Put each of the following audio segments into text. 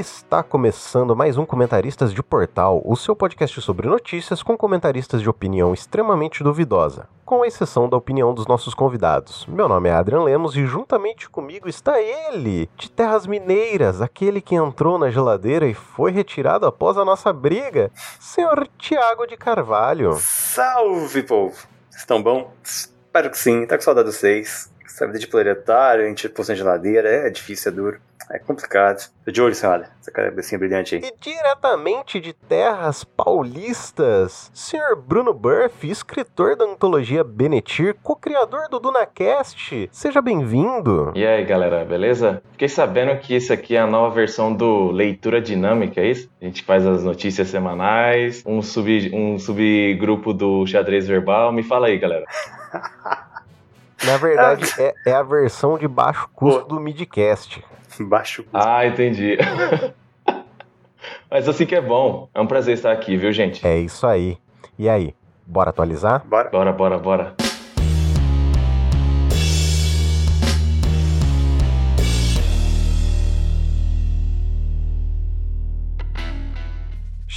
Está começando mais um Comentaristas de Portal, o seu podcast sobre notícias com comentaristas de opinião extremamente duvidosa, com exceção da opinião dos nossos convidados. Meu nome é Adrian Lemos e juntamente comigo está ele, de Terras Mineiras, aquele que entrou na geladeira e foi retirado após a nossa briga, senhor Tiago de Carvalho. Salve, povo! Estão bom? Espero que sim, tá com saudade de vocês. Essa vida de planetário, a gente pôs na geladeira, é difícil, é duro. É complicado. Tô de olho, senhora. Essa cabecinha brilhante aí. E diretamente de terras paulistas, Sr. Bruno Burff, escritor da antologia Benetir, co-criador do DunaCast. Seja bem-vindo. E aí, galera, beleza? Fiquei sabendo que isso aqui é a nova versão do Leitura Dinâmica, é isso? A gente faz as notícias semanais, um, sub, um subgrupo do xadrez verbal. Me fala aí, galera. Na verdade, é, é, a versão de baixo custo do Midcast. Baixo custo. Ah, entendi. Mas assim que é bom. É um prazer estar aqui, viu, gente? É isso aí. E aí, bora atualizar? Bora. Bora, bora, bora.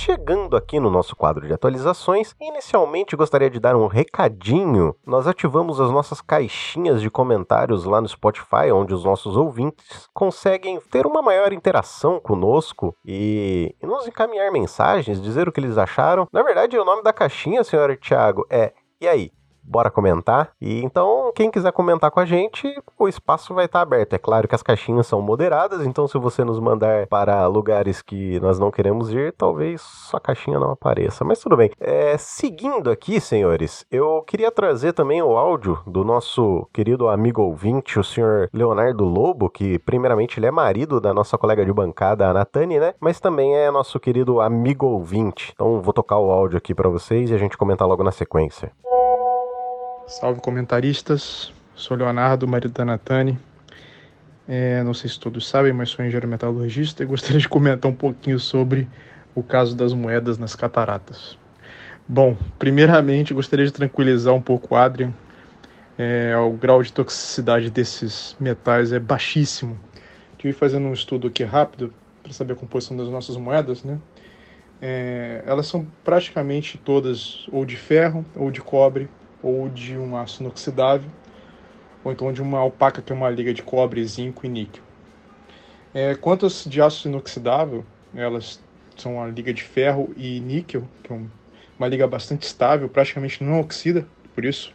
Chegando aqui no nosso quadro de atualizações, inicialmente gostaria de dar um recadinho. Nós ativamos as nossas caixinhas de comentários lá no Spotify, onde os nossos ouvintes conseguem ter uma maior interação conosco e, nos encaminhar mensagens, dizer o que eles acharam. Na verdade, o nome da caixinha, senhor Thiago, é E aí? Bora comentar. E então, quem quiser comentar com a gente, o espaço vai estar aberto. É claro que as caixinhas são moderadas, então se você nos mandar para lugares que nós não queremos ir, talvez sua caixinha não apareça. Mas tudo bem. É, seguindo aqui, senhores, eu queria trazer também o áudio do nosso querido amigo ouvinte, o senhor Leonardo Lobo, que primeiramente ele é marido da nossa colega de bancada, a Natane, né? Mas também é nosso querido amigo ouvinte. Então vou tocar o áudio aqui para vocês e a gente comentar logo na sequência. Salve comentaristas, sou Leonardo, marido da Natane. É, não sei se todos sabem, mas sou engenheiro metalurgista e gostaria de comentar um pouquinho sobre o caso das moedas nas cataratas. Bom, primeiramente gostaria de tranquilizar um pouco o Adrian. É, o grau de toxicidade desses metais é baixíssimo. Estive fazendo um estudo aqui rápido para saber a composição das nossas moedas, né? É, elas são praticamente todas ou de ferro ou de cobre ou de um aço inoxidável, ou então de uma alpaca, que é uma liga de cobre, zinco e níquel. É, de aço inoxidável, elas são a liga de ferro e níquel, que é um, uma liga bastante estável, praticamente não oxida, por isso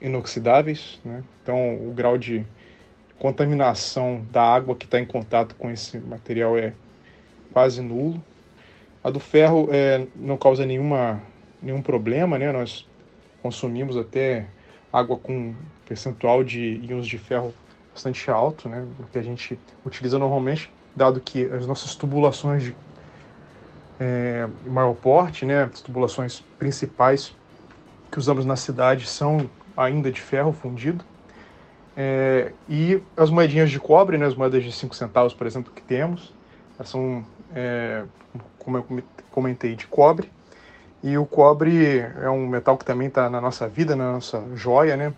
inoxidáveis. Né? Então, o grau de contaminação da água que está em contato com esse material é quase nulo. A do ferro é, não causa nenhuma, nenhum problema, né? Nós consumimos até água com percentual de íons de ferro bastante alto, né, o que a gente utiliza normalmente, dado que as nossas tubulações de é, maior porte, né, as tubulações principais que usamos na cidade são ainda de ferro fundido, é, e as moedinhas de cobre, né, as moedas de 5 centavos, por exemplo, que temos, elas são, é, como eu comentei, de cobre, e o cobre é um metal que também está na nossa vida, na nossa joia, né?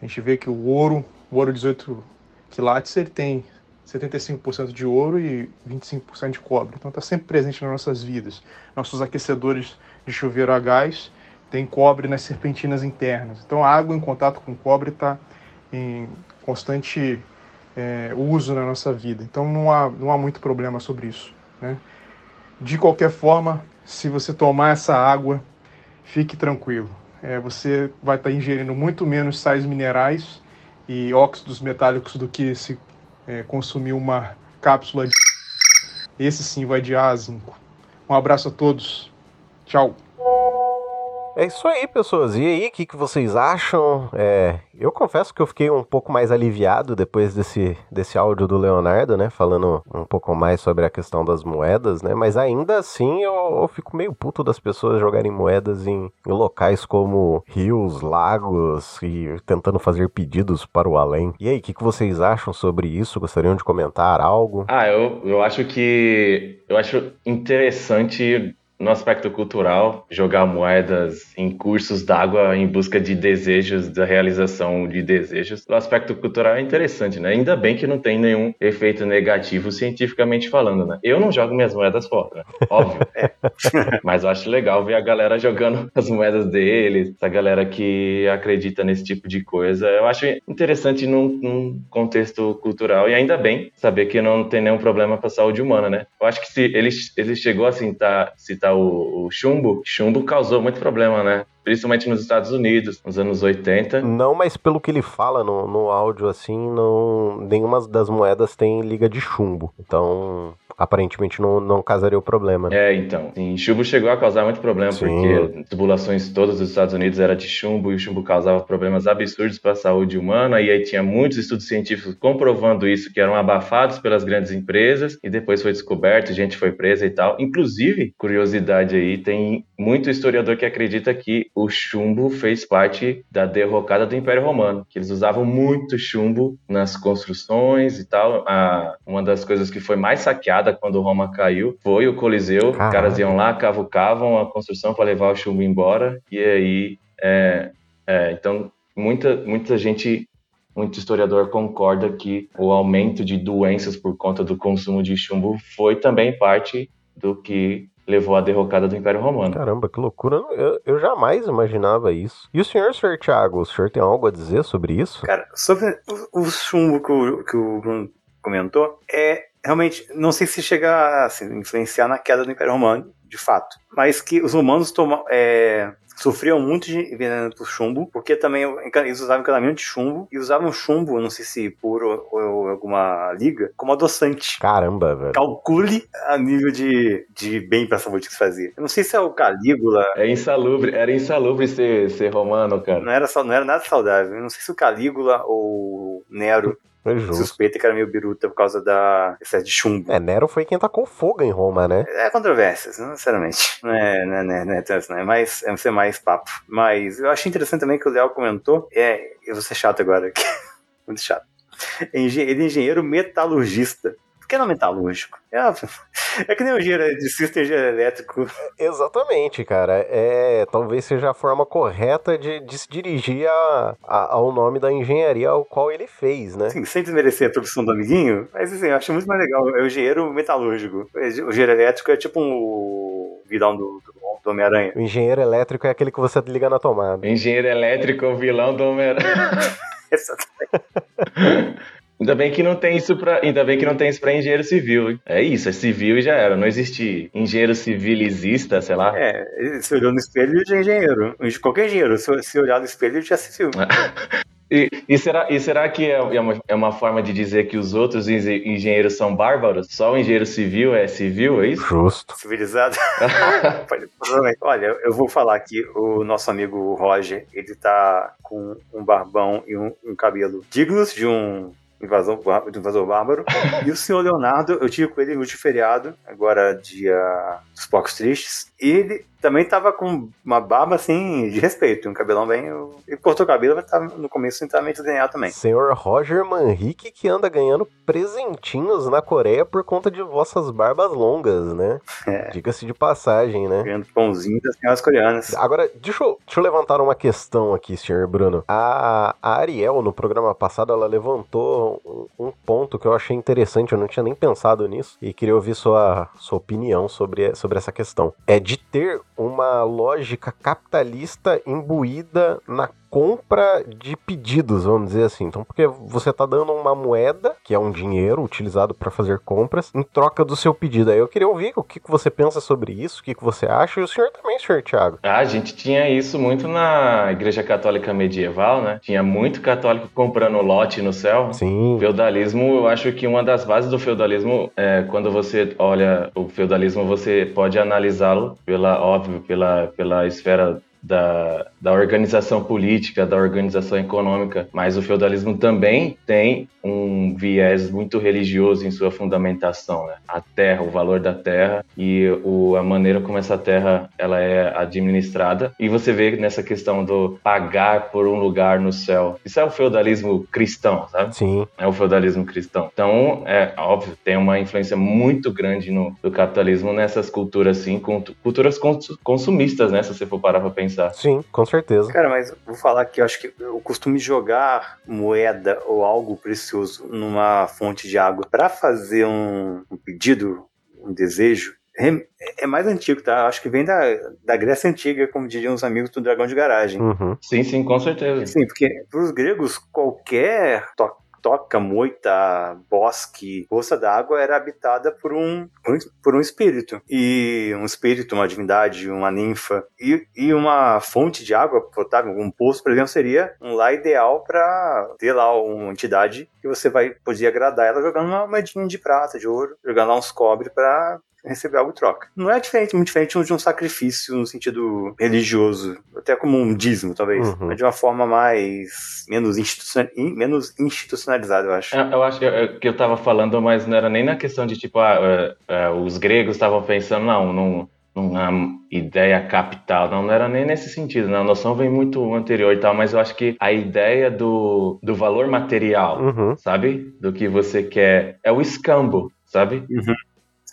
A gente vê que o ouro, o ouro 18 quilates, ele tem 75% de ouro e 25% de cobre. Então está sempre presente nas nossas vidas. Nossos aquecedores de chuveiro a gás têm cobre nas serpentinas internas. Então a água em contato com cobre está em constante é, uso na nossa vida. Então não há, não há muito problema sobre isso. Né? De qualquer forma, se você tomar essa água, fique tranquilo. É, você vai estar ingerindo muito menos sais minerais e óxidos metálicos do que se é, consumir uma cápsula de. Esse sim vai de A a zinco. Um abraço a todos. Tchau. É isso aí, pessoas. E aí, o que, que vocês acham? É, eu confesso que eu fiquei um pouco mais aliviado depois desse, desse áudio do Leonardo, né? Falando um pouco mais sobre a questão das moedas, né? Mas ainda assim eu, eu fico meio puto das pessoas jogarem moedas em, em, locais como rios, lagos e tentando fazer pedidos para o além. E aí, o que, que vocês acham sobre isso? Gostariam de comentar algo? Ah, eu, eu acho que. Eu acho interessante no aspecto cultural, jogar moedas em cursos d'água em busca de desejos, da realização de desejos. No aspecto cultural é interessante, né? Ainda bem que não tem nenhum efeito negativo cientificamente falando, né? Eu não jogo minhas moedas fora, né? óbvio. É. Mas eu acho legal ver a galera jogando as moedas deles, essa galera que acredita nesse tipo de coisa. Eu acho interessante num, num contexto cultural e ainda bem saber que não tem nenhum problema para a saúde humana, né? Eu acho que se ele, ele chegou a citar, citar o, o chumbo, chumbo causou muito problema, né? Principalmente nos Estados Unidos, nos anos 80. Não, mas pelo que ele fala no, no áudio, assim, não, nenhuma das moedas tem liga de chumbo. Então, aparentemente não, não causaria o problema. É, então. Sim, chumbo chegou a causar muito problema, Sim. porque as tubulações todas dos Estados Unidos era de chumbo e o chumbo causava problemas absurdos para a saúde humana, e aí tinha muitos estudos científicos comprovando isso, que eram abafados pelas grandes empresas, e depois foi descoberto, gente foi presa e tal. Inclusive, curiosidade aí, tem muito historiador que acredita que o chumbo fez parte da derrocada do Império Romano, que eles usavam muito chumbo nas construções e tal. A, uma das coisas que foi mais saqueada quando Roma caiu foi o Coliseu. Os caras iam lá, cavucavam a construção para levar o chumbo embora. E aí, é, é, então, muita, muita gente muito historiador concorda que o aumento de doenças por conta do consumo de chumbo foi também parte do que levou à derrocada do Império Romano. Caramba, que loucura. Eu, eu jamais imaginava isso. E o senhor, senhor Thiago, o senhor tem algo a dizer sobre isso? Cara, sobre o, o chumbo que o, que o Bruno comentou, é realmente, não sei se chega a assim, influenciar na queda do Império Romano, de fato, mas que os romanos tomam, é, sofriam muito de veneno por chumbo, porque também eles usavam encanamento de chumbo e usavam chumbo, não sei se por ou, ou alguma liga, como adoçante. Caramba, velho. Calcule a nível de, de bem pra saúde que se fazia. Eu não sei se é o Calígula. É insalubre, era insalubre ser, ser romano, cara. Não era, não era nada saudável. Eu não sei se o Calígula ou Nero foi justo. Suspeita que era meio biruta por causa da excesso de chumbo. É, Nero foi quem tacou fogo em Roma, né? É controvérsias, sinceramente. Não é, não é, não é, não é, não é mais, é ser mais papo. Mas eu achei interessante também que o Léo comentou. É, eu vou ser chato agora. Muito chato. Ele é engenheiro metalurgista que não metalúrgico? É, é que nem o engenheiro eletricista e engenheiro elétrico. Exatamente, cara. É, talvez seja a forma correta de, de se dirigir a, a, ao nome da engenharia ao qual ele fez, né? Sim, sem desmerecer a profissão do amiguinho, mas assim, eu acho muito mais legal. É o engenheiro metalúrgico. O engenheiro elétrico é tipo um vilão do, do, do Homem-Aranha. O engenheiro elétrico é aquele que você liga na tomada. O engenheiro elétrico é o vilão do Homem-Aranha. Exatamente. Ainda bem que não tem isso para, ainda bem que não tem isso para engenheiro civil. Hein? É isso, é civil e já era. Não existe engenheiro civilizista, sei lá. É, se olhou no espelho já é engenheiro. Qualquer engenheiro, se olhar no espelho já é civil. E, e, será, e será que é, é uma, é uma forma de dizer que os outros engenheiros são bárbaros? Só o engenheiro civil é civil, é isso? Justo. Civilizado? Olha, eu vou falar aqui, o nosso amigo Roger, ele tá com um barbão e um, um cabelo dignos de um Invasão, do Invasor Bárbaro. e o senhor Leonardo, eu tive com ele no último feriado, agora dia dos Pocos Tristes. E ele também tava com uma barba assim de respeito, um cabelão bem. Ele cortou o cabelo, mas tava, no começo meio DNA também. Senhor Roger Manrique que anda ganhando presentinhos na Coreia por conta de vossas barbas longas, né? É. Diga-se de passagem, né? Ganhando pãozinho das senhoras coreanas. Agora, deixa eu, deixa eu levantar uma questão aqui, senhor Bruno. A, a Ariel, no programa passado, ela levantou um, um, ponto que eu achei interessante, eu não tinha nem pensado nisso, e queria ouvir sua, sua opinião sobre, sobre essa questão. É de ter uma lógica capitalista imbuída na compra de pedidos, vamos dizer assim. Então, porque você está dando uma moeda, que é um dinheiro utilizado para fazer compras, em troca do seu pedido. Aí eu queria ouvir o que, que você pensa sobre isso, o que, que você acha, e o senhor também, senhor Tiago. Ah, a gente tinha isso muito na Igreja Católica Medieval, né? Tinha muito católico comprando lote no céu. Sim. Feudalismo, eu acho que uma das bases do feudalismo é quando você olha o feudalismo, você pode analisá-lo pela, óbvio, pela, pela esfera da, da organização política, da organização econômica, mas o feudalismo também tem um viés muito religioso em sua fundamentação, né? A terra, o valor da terra e o, a maneira como essa terra ela é administrada. E você vê nessa questão do pagar por um lugar no céu. Isso é o feudalismo cristão, sabe? Sim. É o feudalismo cristão. Então, é óbvio, tem uma influência muito grande no do capitalismo nessas culturas assim, culturas consumistas, né, se você for parar para pensar. Sim, com certeza. Cara, mas vou falar que eu acho que o costume de jogar moeda ou algo precioso numa fonte de água para fazer um, um pedido, um desejo, é, é mais antigo, tá? Acho que vem da, da Grécia Antiga, como diriam os amigos do Dragão de Garagem. Uhum. Sim, sim, com certeza. Sim, porque para os gregos, qualquer toque toca, moita, bosque, poça d'água era habitada por um, por um espírito. E um espírito, uma divindade, uma ninfa. E, e uma fonte de água potável, um poço, por exemplo, seria um lá ideal para ter lá uma entidade que você vai poder agradar ela jogando uma moedinha de prata, de ouro, jogando lá uns cobre para receber algo em troca. Não é diferente, muito diferente de um sacrifício no sentido religioso, até como um dízimo, talvez, uhum. mas de uma forma mais menos, institucional, menos institucionalizada, eu acho. É, eu acho que eu, que eu tava falando, mas não era nem na questão de tipo, ah, uh, uh, os gregos estavam pensando, não, não numa ideia capital, não, não era nem nesse sentido, né? a noção vem muito anterior e tal, mas eu acho que a ideia do, do valor material, uhum. sabe? Do que você quer, é o escambo, sabe? Uhum.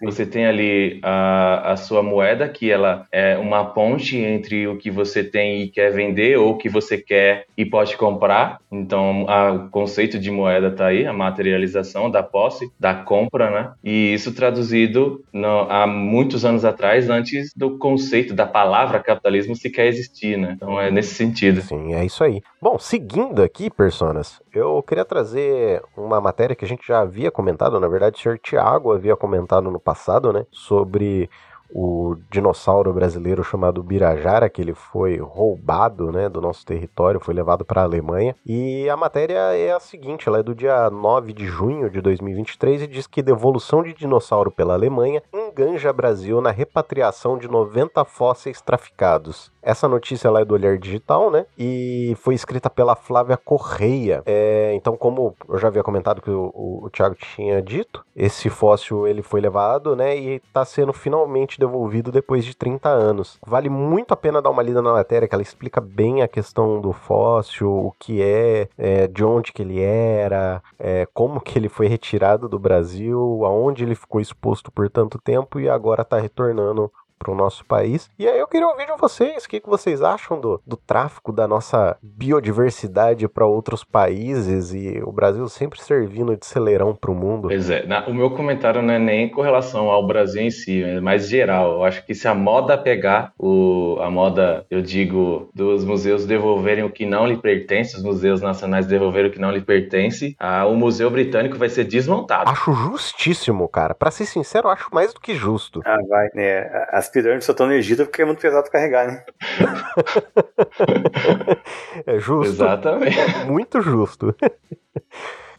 Você tem ali a, a sua moeda, que ela é uma ponte entre o que você tem e quer vender, ou o que você quer e pode comprar. Então, a, o conceito de moeda está aí, a materialização da posse, da compra, né? E isso traduzido no, há muitos anos atrás, antes do conceito da palavra capitalismo sequer existir, né? Então, é nesse sentido. Sim, é isso aí. Bom, seguindo aqui, personas, eu queria trazer uma matéria que a gente já havia comentado, na verdade, o senhor Tiago havia comentado no passado, né, sobre o dinossauro brasileiro chamado Birajara, que ele foi roubado né, do nosso território, foi levado para a Alemanha. E a matéria é a seguinte: ela é do dia 9 de junho de 2023 e diz que devolução de dinossauro pela Alemanha enganja Brasil na repatriação de 90 fósseis traficados. Essa notícia é do Olhar Digital, né? E foi escrita pela Flávia Correia. É, então, como eu já havia comentado que o, o, o Thiago tinha dito, esse fóssil ele foi levado, né? E está sendo finalmente devolvido depois de 30 anos. Vale muito a pena dar uma lida na matéria, que ela explica bem a questão do fóssil, o que é, é de onde que ele era, é, como que ele foi retirado do Brasil, aonde ele ficou exposto por tanto tempo e agora está retornando para o nosso país. E aí eu queria ouvir de vocês, o que, que vocês acham do, do tráfico da nossa biodiversidade para outros países e o Brasil sempre servindo de celeirão para o mundo? Pois é, na, o meu comentário não é nem com relação ao Brasil em si, é mais geral. Eu acho que se a moda pegar, o, a moda, eu digo, dos museus devolverem o que não lhe pertence, os museus nacionais devolverem o que não lhe pertence, a, o Museu Britânico vai ser desmontado. Acho justíssimo, cara. Para ser sincero, acho mais do que justo. Ah, vai, né? As as pirâmides só estão no Egito porque é muito pesado carregar, né? é justo. Exatamente. Muito justo.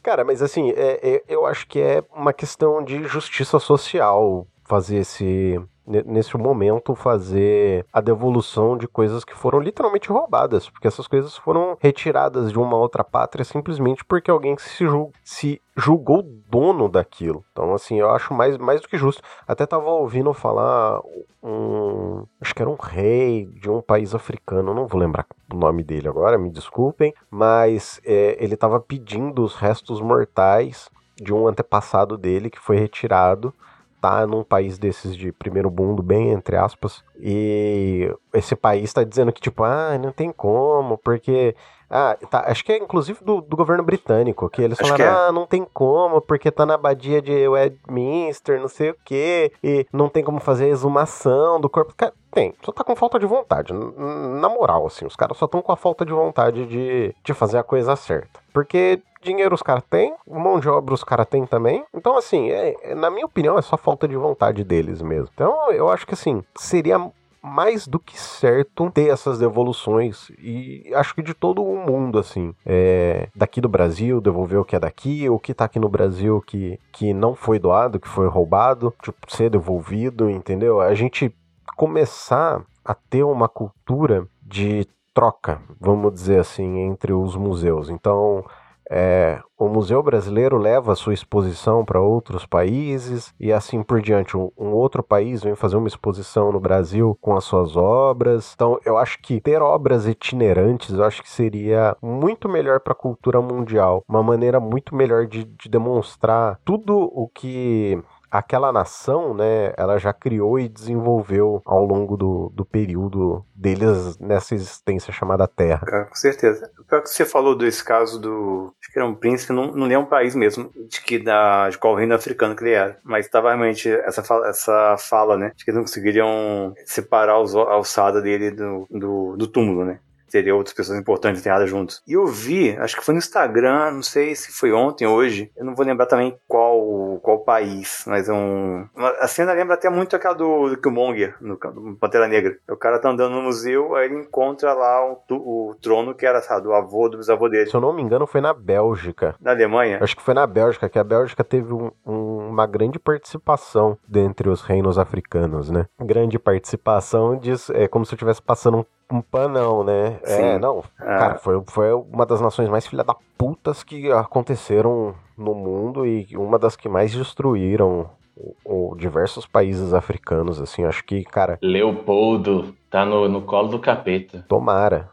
Cara, mas assim, é, é, eu acho que é uma questão de justiça social fazer esse, nesse momento, fazer a devolução de coisas que foram literalmente roubadas, porque essas coisas foram retiradas de uma outra pátria simplesmente porque alguém se, se julgou dono daquilo. Então, assim, eu acho mais, mais do que justo. Até tava ouvindo falar um. Acho que era um rei de um país africano, não vou lembrar o nome dele agora, me desculpem, mas é, ele tava pedindo os restos mortais de um antepassado dele que foi retirado tá num país desses de primeiro mundo, bem entre aspas, e esse país tá dizendo que, tipo, ah, não tem como, porque. Ah, tá, acho que é inclusive do, do governo britânico, que eles acho falaram, é. ah, não tem como, porque tá na abadia de Westminster, não sei o quê, e não tem como fazer a exumação do corpo. Cara, tem, só tá com falta de vontade. Na moral, assim, os caras só estão com a falta de vontade de, de fazer a coisa certa. Porque dinheiro os caras têm, mão de obra os caras têm também. Então, assim, é, na minha opinião, é só falta de vontade deles mesmo. Então, eu acho que, assim, seria mais do que certo ter essas devoluções e acho que de todo o mundo assim é, daqui do Brasil devolver o que é daqui o que tá aqui no Brasil que, que não foi doado que foi roubado tipo ser devolvido entendeu a gente começar a ter uma cultura de troca, vamos dizer assim, entre os museus. Então, é, o Museu Brasileiro leva a sua exposição para outros países e assim por diante. Um, um, outro país vem fazer uma exposição no Brasil com as suas obras. Então, eu acho que ter obras itinerantes, eu acho que seria muito melhor para a cultura mundial. Uma maneira muito melhor de, de demonstrar tudo o que aquela nação, né, ela já criou e desenvolveu ao longo do, do período deles nessa existência chamada Terra. Com certeza. Pior que você falou desse caso do. Acho que era um príncipe, não, não é um país mesmo, de que da, de qual reino africano que ele era. Mas estava realmente essa fala, essa fala, né? De que eles não conseguiriam separar os, a alçada dele do, do, do túmulo, né? Teria outras pessoas importantes enterradas juntos. E eu vi, acho que foi no Instagram, não sei se foi ontem hoje, eu não vou lembrar também qual, qual país, mas é um. A cena lembra até muito aquela do, do Killmonger, no, no Pantera Negra. O cara tá andando no museu, aí ele encontra lá o, o trono que era, sabe, do avô do bisavô dele. Se eu não me engano, foi na Bélgica. Na Alemanha? Acho que foi na Bélgica, que a Bélgica teve um, um, uma grande participação dentre os reinos africanos, né? Grande participação diz, é como se eu estivesse passando um um panão, né? É, Sim. É, não. Cara, foi, foi uma das nações mais filha da putas que aconteceram no mundo e uma das que mais destruíram o, o, diversos países africanos, assim. Acho que, cara. Leopoldo tá no, no colo do capeta. Tomara.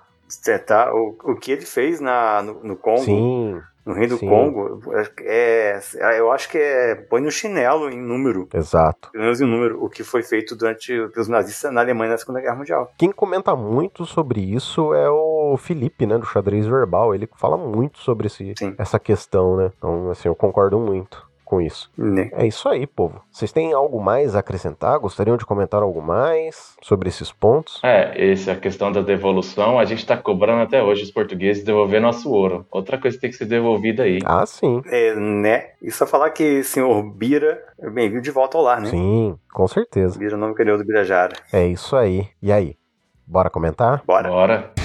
Tá, o, o que ele fez na, no, no Congo. Sim no Rei do Sim. Congo, é, é, eu acho que é põe no chinelo em número. Exato. Pelo menos em número, o que foi feito durante pelos nazistas na Alemanha na Segunda Guerra Mundial. Quem comenta muito sobre isso é o Felipe, né, do xadrez verbal. Ele fala muito sobre esse, essa questão, né? Então, assim, eu concordo muito com isso. Né? É isso aí, povo. Vocês têm algo mais a acrescentar? Gostariam de comentar algo mais sobre esses pontos? É, essa é questão da devolução, a gente está cobrando até hoje os portugueses devolver nosso ouro. Outra coisa que tem que ser devolvida aí. Ah, sim. É, né? E só falar que senhor Bira é bem-vindo de volta ao lar, né? Sim, com certeza. Bira, nome criou do Birajara. É isso aí. E aí? Bora comentar? Bora. Bora.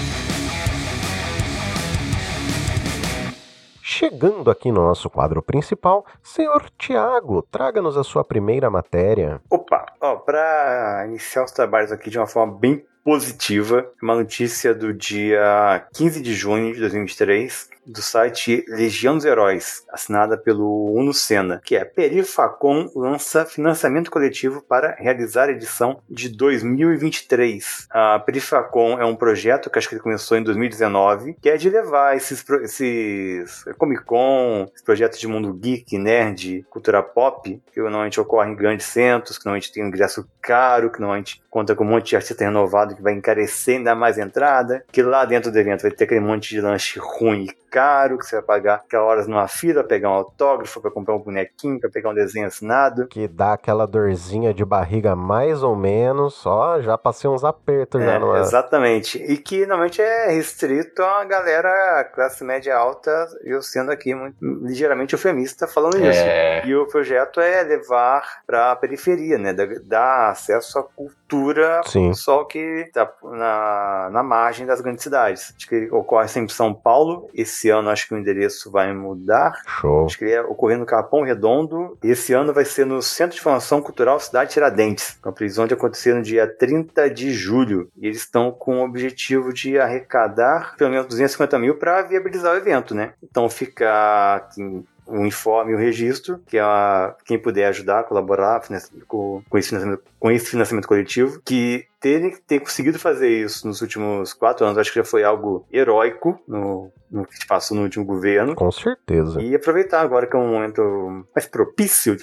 Chegando aqui no nosso quadro principal, senhor Tiago, traga-nos a sua primeira matéria. Opa, ó, para iniciar os trabalhos aqui de uma forma bem positiva, uma notícia do dia 15 de junho de 2023, do site Legião dos Heróis, assinada pelo Uno Senna, que é Perifacom lança financiamento coletivo para realizar a edição de 2023. A Perifacom é um projeto que acho que ele começou em 2019, que é de levar esses, esses Comic Con, esses projetos de mundo geek, nerd, cultura pop, que normalmente ocorrem em grandes centros, que normalmente tem um ingresso caro, que normalmente conta com um monte de artista renovado que vai encarecer ainda mais a entrada, que lá dentro do evento vai ter aquele monte de lanche ruim caro, que você vai pagar aquela horas numa fila, pegar um autógrafo, para comprar um bonequinho, para pegar um desenho assinado. Que dá aquela dorzinha de barriga mais ou menos, só já passei uns apertos é, já numa... Exatamente. E que normalmente é restrito a galera classe média alta, eu sendo aqui muito, ligeiramente eufemista falando é. isso. E o projeto é levar para a periferia, né? Dar acesso à cultura Sim. só que tá na, na margem das grandes cidades. Acho que ocorre sempre em São Paulo. Esse esse ano acho que o endereço vai mudar. Show. Acho que ele é ocorrendo no Capão Redondo. Esse ano vai ser no Centro de Formação Cultural Cidade Tiradentes, previsão de acontecer no dia 30 de julho. E eles estão com o objetivo de arrecadar pelo menos 250 mil para viabilizar o evento, né? Então fica aqui o informe e o registro, que é a, quem puder ajudar, colaborar com, com, esse financiamento, com esse financiamento coletivo, que ter, ter conseguido fazer isso nos últimos quatro anos, acho que já foi algo heróico no, no que se passou no último governo. Com certeza. E aproveitar agora que é um momento mais propício,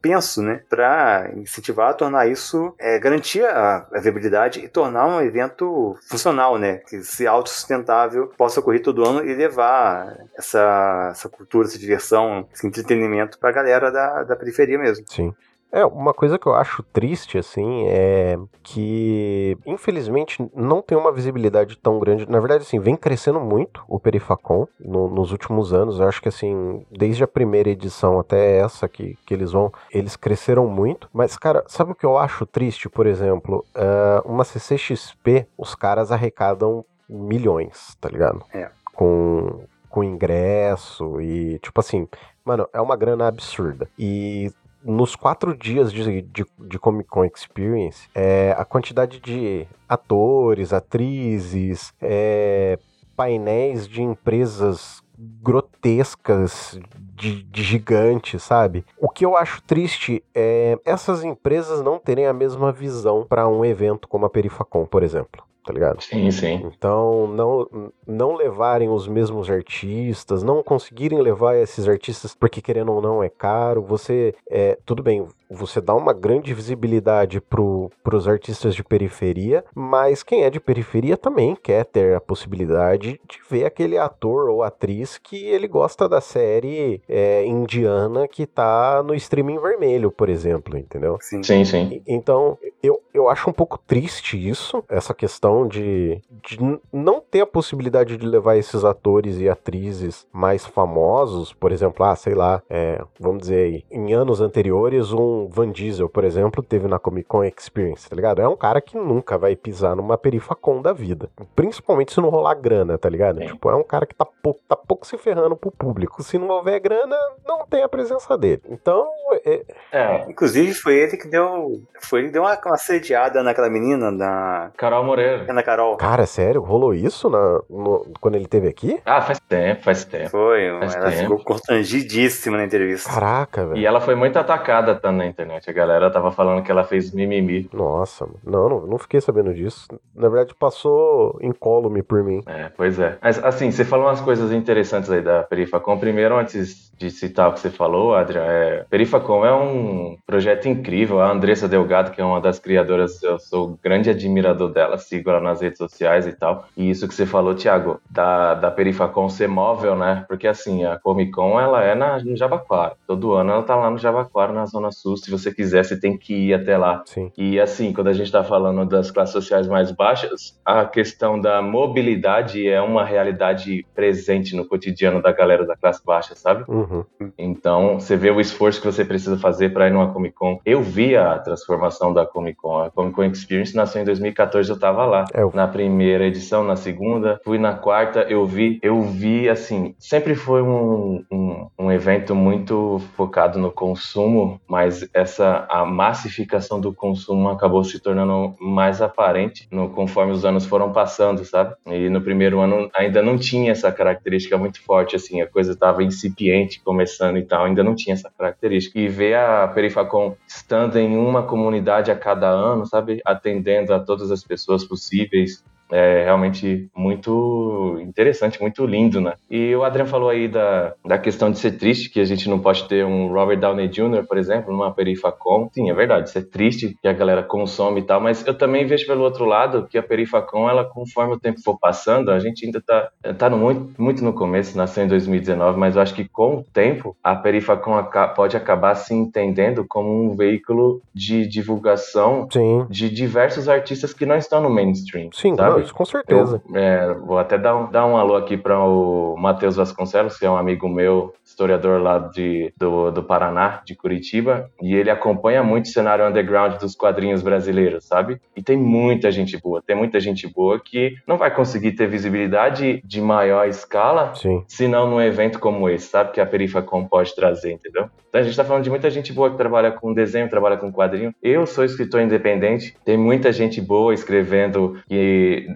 penso, né, para incentivar a tornar isso, é, garantir a, a viabilidade e tornar um evento funcional, né, que se autossustentável, possa ocorrer todo ano e levar essa, essa cultura, essa diversão, esse entretenimento para a galera da, da periferia mesmo. Sim. É, uma coisa que eu acho triste, assim, é que, infelizmente, não tem uma visibilidade tão grande. Na verdade, assim, vem crescendo muito o Perifacom no, nos últimos anos. Eu acho que, assim, desde a primeira edição até essa que, que eles vão, eles cresceram muito. Mas, cara, sabe o que eu acho triste, por exemplo? Uh, uma CCXP, os caras arrecadam milhões, tá ligado? É. Com, com ingresso e, tipo assim, mano, é uma grana absurda. E nos quatro dias de, de, de Comic Con Experience, é, a quantidade de atores, atrizes, é, painéis de empresas grotescas de, de sabe? O que eu acho triste é essas empresas não terem a mesma visão para um evento como a Perifacon, por exemplo tá ligado? Sim, sim. Então, não, não levarem os mesmos artistas, não conseguirem levar esses artistas porque, querendo ou não, é caro. Você, é, tudo bem, você dá uma grande visibilidade para os artistas de periferia, mas quem é de periferia também quer ter a possibilidade de ver aquele ator ou atriz que ele gosta da série é, indiana que tá no streaming vermelho, por exemplo, entendeu? Sim, sim. sim. Então, eu, eu acho um pouco triste isso, essa questão de, de não ter a possibilidade de levar esses atores e atrizes mais famosos, por exemplo, ah, sei lá, é, vamos dizer aí, em anos anteriores, um Van Diesel, por exemplo, teve na Comic Con Experience, tá ligado? É um cara que nunca vai pisar numa perifacon da vida. Principalmente se não rolar grana, tá ligado? É. Tipo, é um cara que tá pouco, tá pouco se ferrando pro público. Se não houver grana, não tem a presença dele. Então, é... é. Inclusive, foi ele que deu. Foi ele que deu uma, uma sediada naquela menina, na. Carol Moreira. Na Carol. Cara, sério? Rolou isso na, no, quando ele teve aqui? Ah, faz tempo, faz tempo. Foi, faz ela tempo. ficou constrangidíssima na entrevista. Caraca, velho. E ela foi muito atacada também na internet. A galera tava falando que ela fez mimimi. Nossa, não, não, não fiquei sabendo disso. Na verdade, passou incólume por mim. É, pois é. Mas assim, você falou umas coisas interessantes aí da Perifacom. Primeiro, antes de citar o que você falou, Adrian, é, Perifacom é um projeto incrível. A Andressa Delgado, que é uma das criadoras, eu sou grande admirador dela, sigo ela nas redes sociais e tal. E isso que você falou, Thiago, da, da Perifacom ser móvel, né? Porque assim, a Comic Con, ela é na, no Jabaquara. Todo ano ela tá lá no Jabaquara, na Zona Sul. Se você quiser, você tem que ir até lá. Sim. E assim, quando a gente está falando das classes sociais mais baixas, a questão da mobilidade é uma realidade presente no cotidiano da galera da classe baixa, sabe? Uhum. Então, você vê o esforço que você precisa fazer para ir numa Comic Con. Eu vi a transformação da Comic Con. A Comic Con Experience nasceu em 2014, eu estava lá. É, eu... Na primeira edição, na segunda, fui na quarta, eu vi, eu vi, assim, sempre foi um, um, um evento muito focado no consumo, mas essa a massificação do consumo acabou se tornando mais aparente no, conforme os anos foram passando, sabe? E no primeiro ano ainda não tinha essa característica muito forte, assim, a coisa estava incipiente, começando e tal, ainda não tinha essa característica. E ver a Perifacom estando em uma comunidade a cada ano, sabe? Atendendo a todas as pessoas possíveis, é realmente muito interessante, muito lindo, né? E o Adriano falou aí da, da questão de ser triste, que a gente não pode ter um Robert Downey Jr., por exemplo, numa Perifacom. Sim, é verdade, isso é triste que a galera consome e tal, mas eu também vejo pelo outro lado que a Perifacom, ela, conforme o tempo for passando, a gente ainda tá, tá no muito, muito no começo, nasceu em 2019, mas eu acho que com o tempo a Perifacom pode acabar se entendendo como um veículo de divulgação Sim. de diversos artistas que não estão no mainstream. Sim, sabe? Isso com certeza. Eu, é, vou até dar um, dar um alô aqui para o Matheus Vasconcelos, que é um amigo meu, historiador lá de, do, do Paraná, de Curitiba, e ele acompanha muito o cenário underground dos quadrinhos brasileiros, sabe? E tem muita gente boa, tem muita gente boa que não vai conseguir ter visibilidade de maior escala, Sim. se não num evento como esse, sabe? Que a Perifacom pode trazer, entendeu? Então a gente está falando de muita gente boa que trabalha com desenho, trabalha com quadrinho. Eu sou escritor independente, tem muita gente boa escrevendo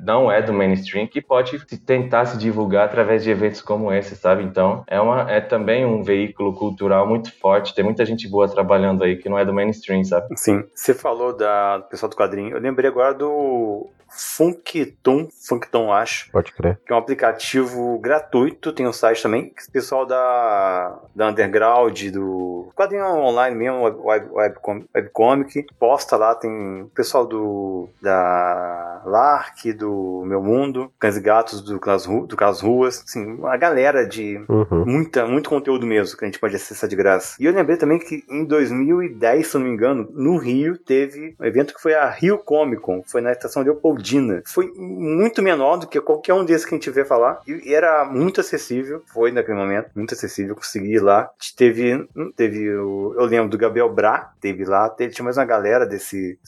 não é do mainstream que pode tentar se divulgar através de eventos como esse, sabe? Então é, uma, é também um veículo cultural muito forte, tem muita gente boa trabalhando aí que não é do mainstream, sabe? Sim. Você falou da pessoal do quadrinho, eu lembrei agora do Funktum, Funktum acho. Pode crer. Que é um aplicativo gratuito, tem um site também, que o pessoal da, da Underground, do quadrinho online mesmo, web, web, webcomic, webcomic, posta lá, tem o pessoal do da Lark, do Meu Mundo, Cães e Gatos do Cas, do Ruas, assim, uma galera de uhum. muita, muito conteúdo mesmo que a gente pode acessar de graça. E eu lembrei também que em 2010, se não me engano, no Rio teve um evento que foi a Rio Comic Con, foi na estação Leopoldina Ardina. Foi muito menor do que qualquer um desses que a gente vê falar. E era muito acessível. Foi naquele momento, muito acessível. Consegui ir lá. Teve, teve o, eu lembro do Gabriel Bra, teve lá. Teve, tinha mais uma galera desse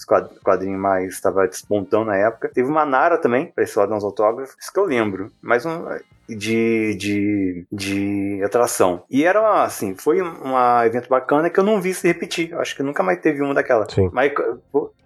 quadrinho mais, estava despontando na época. Teve uma Nara também, pra esse dar uns autógrafos. Isso que eu lembro. Mas um, de, de, de atração. E era assim, foi um evento bacana que eu não vi se repetir. Acho que nunca mais teve uma daquela. Sim. Mas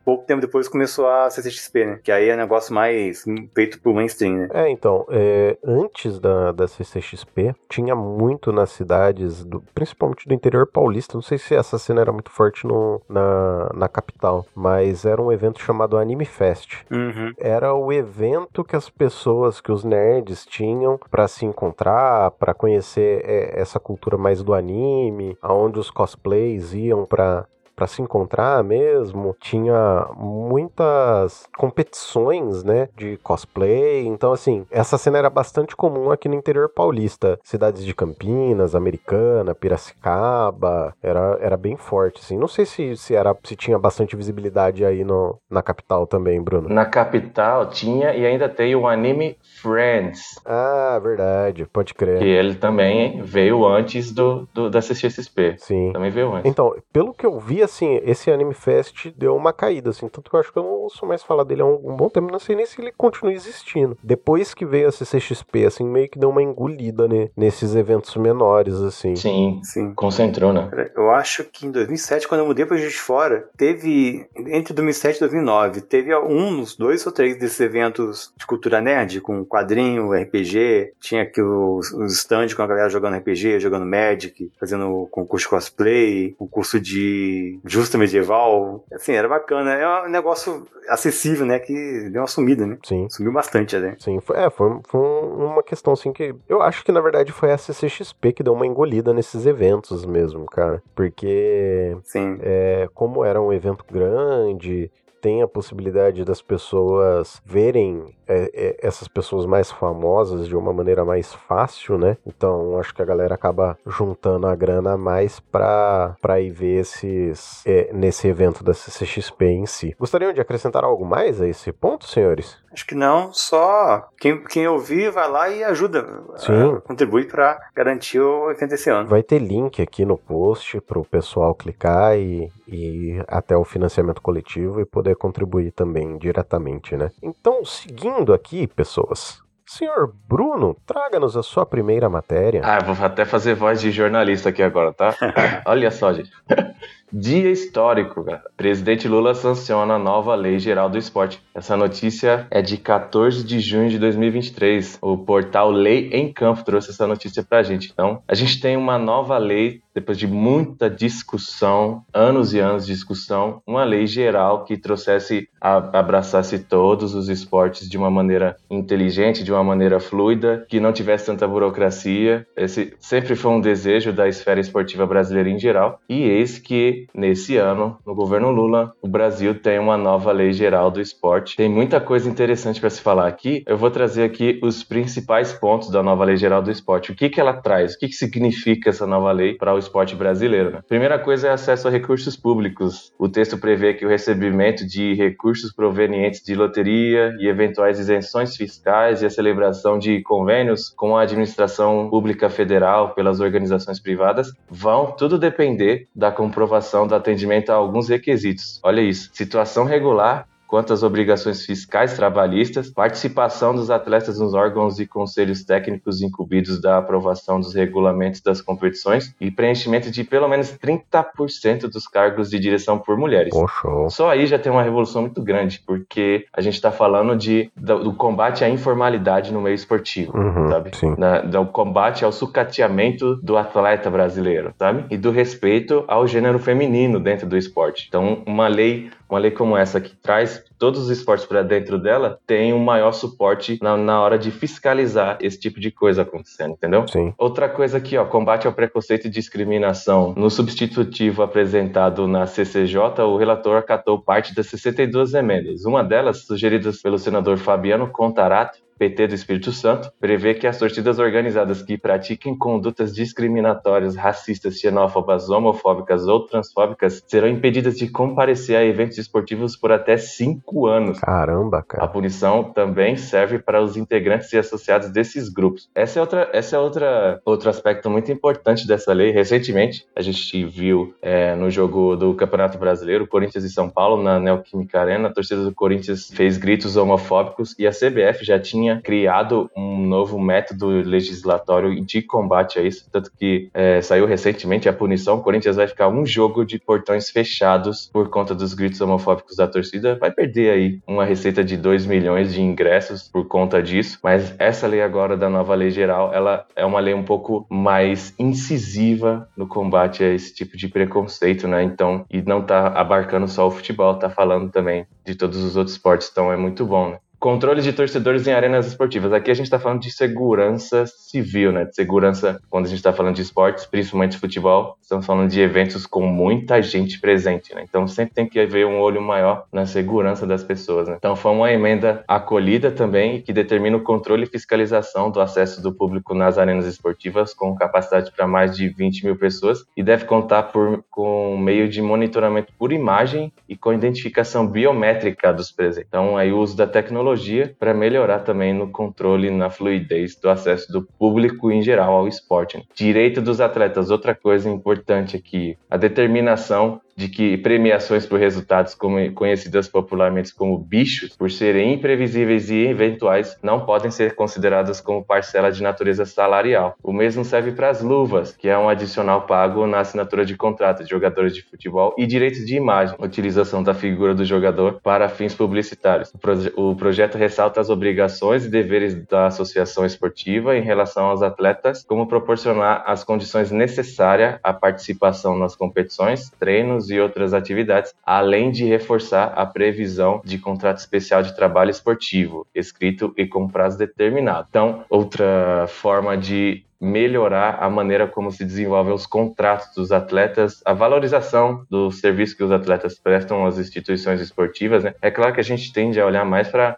pouco tempo depois começou a CCXP, né? Que aí é negócio mais feito pro mainstream, né? É, então, é, antes da, da CCXP, tinha muito nas cidades, do, principalmente do interior paulista. Não sei se essa cena era muito forte no, na, na capital, mas era um evento chamado Anime Fest. Uhum. Era o evento que as pessoas, que os nerds tinham para se encontrar, para conhecer é, essa cultura mais do anime, aonde os cosplays iam para para se encontrar mesmo. Tinha muitas competições, né, de cosplay. Então, assim, essa cena era bastante comum aqui no interior paulista. Cidades de Campinas, Americana, Piracicaba, era, era bem forte, assim. Não sei se, se, era, se tinha bastante visibilidade aí no, na capital também, Bruno. Na capital tinha e ainda tem o anime Friends. Ah, verdade, pode crer. Que ele também veio antes do, do da CCXP. Sim. Também veio antes. Então, pelo que eu vi, assim, esse Anime Fest deu uma caída, assim, tanto que eu acho que eu não ouço mais falar dele há um, um bom tempo, não sei nem se ele continua existindo. Depois que veio a CCXP, assim, meio que deu uma engolida, né, nesses eventos menores, assim. Sim, Sim. concentrou, né? Eu acho que em 2007, quando eu mudei pra Juiz de Fora, teve, entre 2007 e 2009, teve uns dois ou três desses eventos de cultura nerd, com quadrinho, RPG, tinha aqui os, os stands com a galera jogando RPG, jogando Magic, fazendo concurso de cosplay, concurso de justa medieval. Assim, era bacana. É um negócio acessível, né? Que deu uma sumida, né? Sim. Sumiu bastante, né? Sim, foi, é, foi, foi uma questão assim que. Eu acho que na verdade foi a CCXP que deu uma engolida nesses eventos mesmo, cara. Porque. Sim. É, como era um evento grande, tem a possibilidade das pessoas verem é, é, essas pessoas mais famosas de uma maneira mais fácil, né? Então acho que a galera acaba juntando a grana mais pra, pra ir ver esses é, nesse evento da CCXP em si. Gostariam de acrescentar algo mais a esse ponto, senhores? Acho que não, só quem, quem ouvir vai lá e ajuda. Sim. contribui para garantir o evento esse ano. Vai ter link aqui no post pro pessoal clicar e, e até o financiamento coletivo e poder contribuir também diretamente, né? Então, seguindo aqui, pessoas, Senhor Bruno, traga-nos a sua primeira matéria. Ah, vou até fazer voz de jornalista aqui agora, tá? Olha só, gente. Dia histórico, cara. Presidente Lula sanciona a nova Lei Geral do Esporte. Essa notícia é de 14 de junho de 2023. O portal Lei em Campo trouxe essa notícia pra gente. Então, a gente tem uma nova lei, depois de muita discussão, anos e anos de discussão, uma lei geral que trouxesse, a, abraçasse todos os esportes de uma maneira inteligente, de uma maneira fluida, que não tivesse tanta burocracia. Esse sempre foi um desejo da esfera esportiva brasileira em geral. E eis que nesse ano, no governo Lula, o Brasil tem uma nova lei geral do esporte. Tem muita coisa interessante para se falar aqui. Eu vou trazer aqui os principais pontos da nova lei geral do esporte. O que, que ela traz? O que, que significa essa nova lei para o esporte brasileiro? Né? Primeira coisa é acesso a recursos públicos. O texto prevê que o recebimento de recursos provenientes de loteria e eventuais isenções fiscais e a celebração de convênios com a administração pública federal pelas organizações privadas vão tudo depender da comprovação do atendimento a alguns requisitos. Olha isso: situação regular quanto às obrigações fiscais trabalhistas, participação dos atletas nos órgãos e conselhos técnicos incumbidos da aprovação dos regulamentos das competições e preenchimento de pelo menos 30% dos cargos de direção por mulheres. Poxa. Só aí já tem uma revolução muito grande, porque a gente está falando de, do, do, combate à informalidade no meio esportivo, uhum, sabe? Sim. Na, do combate ao sucateamento do atleta brasileiro, sabe? E do respeito ao gênero feminino dentro do esporte. Então, uma lei uma lei como essa que traz todos os esportes para dentro dela tem um maior suporte na, na, hora de fiscalizar esse tipo de coisa acontecendo, entendeu? Sim. Outra coisa aqui, ó, combate ao preconceito e discriminação. No substitutivo apresentado na CCJ, o relator acatou parte das 62 emendas. Uma delas, sugeridas pelo senador Fabiano Contarato, PT do Espírito Santo, prevê que as torcidas organizadas que pratiquem condutas discriminatórias, racistas, xenófobas, homofóbicas ou transfóbicas serão impedidas de comparecer a eventos esportivos por até cinco anos. Caramba, cara. A punição também serve para os integrantes e associados desses grupos. Essa é outra, essa é outra, outro aspecto muito importante dessa lei. Recentemente, a gente viu é, no jogo do Campeonato Brasileiro, Corinthians e São Paulo, na Neoquímica Arena, a torcida do Corinthians fez gritos homofóbicos e a CBF já tinha criado um novo método legislatório de combate a isso, tanto que é, saiu recentemente a punição. O Corinthians vai ficar um jogo de portões fechados por conta dos gritos homofóbicos da torcida. Vai perder aí uma receita de 2 milhões de ingressos por conta disso, mas essa lei agora da nova lei geral, ela é uma lei um pouco mais incisiva no combate a esse tipo de preconceito, né? Então, e não tá abarcando só o futebol, tá falando também de todos os outros esportes, então é muito bom, né? Controle de torcedores em arenas esportivas. Aqui a gente está falando de segurança civil, né? De segurança quando a gente está falando de esportes, principalmente futebol. Estamos falando de eventos com muita gente presente, né? Então sempre tem que haver um olho maior na segurança das pessoas, né? Então foi uma emenda acolhida também que determina o controle e fiscalização do acesso do público nas arenas esportivas com capacidade para mais de 20 mil pessoas e deve contar por, com meio de monitoramento por imagem e com identificação biométrica dos presentes. Então aí o uso da tecnologia tecnologia para melhorar também no controle e na fluidez do acesso do público em geral ao esporte. Direito dos atletas, outra coisa importante aqui, a determinação de que premiações por resultados como, conhecidas popularmente como bichos, por serem imprevisíveis e eventuais, não podem ser consideradas como parcela de natureza salarial. O mesmo serve para as luvas, que é um adicional pago na assinatura de contrato de jogadores de futebol e direitos de imagem, utilização da figura do jogador para fins publicitários. O, proje o projeto ressalta as obrigações e deveres da associação esportiva em relação aos atletas, como proporcionar as condições necessárias à participação nas competições, treinos e outras atividades, além de reforçar a previsão de contrato especial de trabalho esportivo, escrito e com prazo determinado. Então, outra forma de melhorar a maneira como se desenvolvem os contratos dos atletas, a valorização do serviço que os atletas prestam às instituições esportivas. Né? É claro que a gente tende a olhar mais para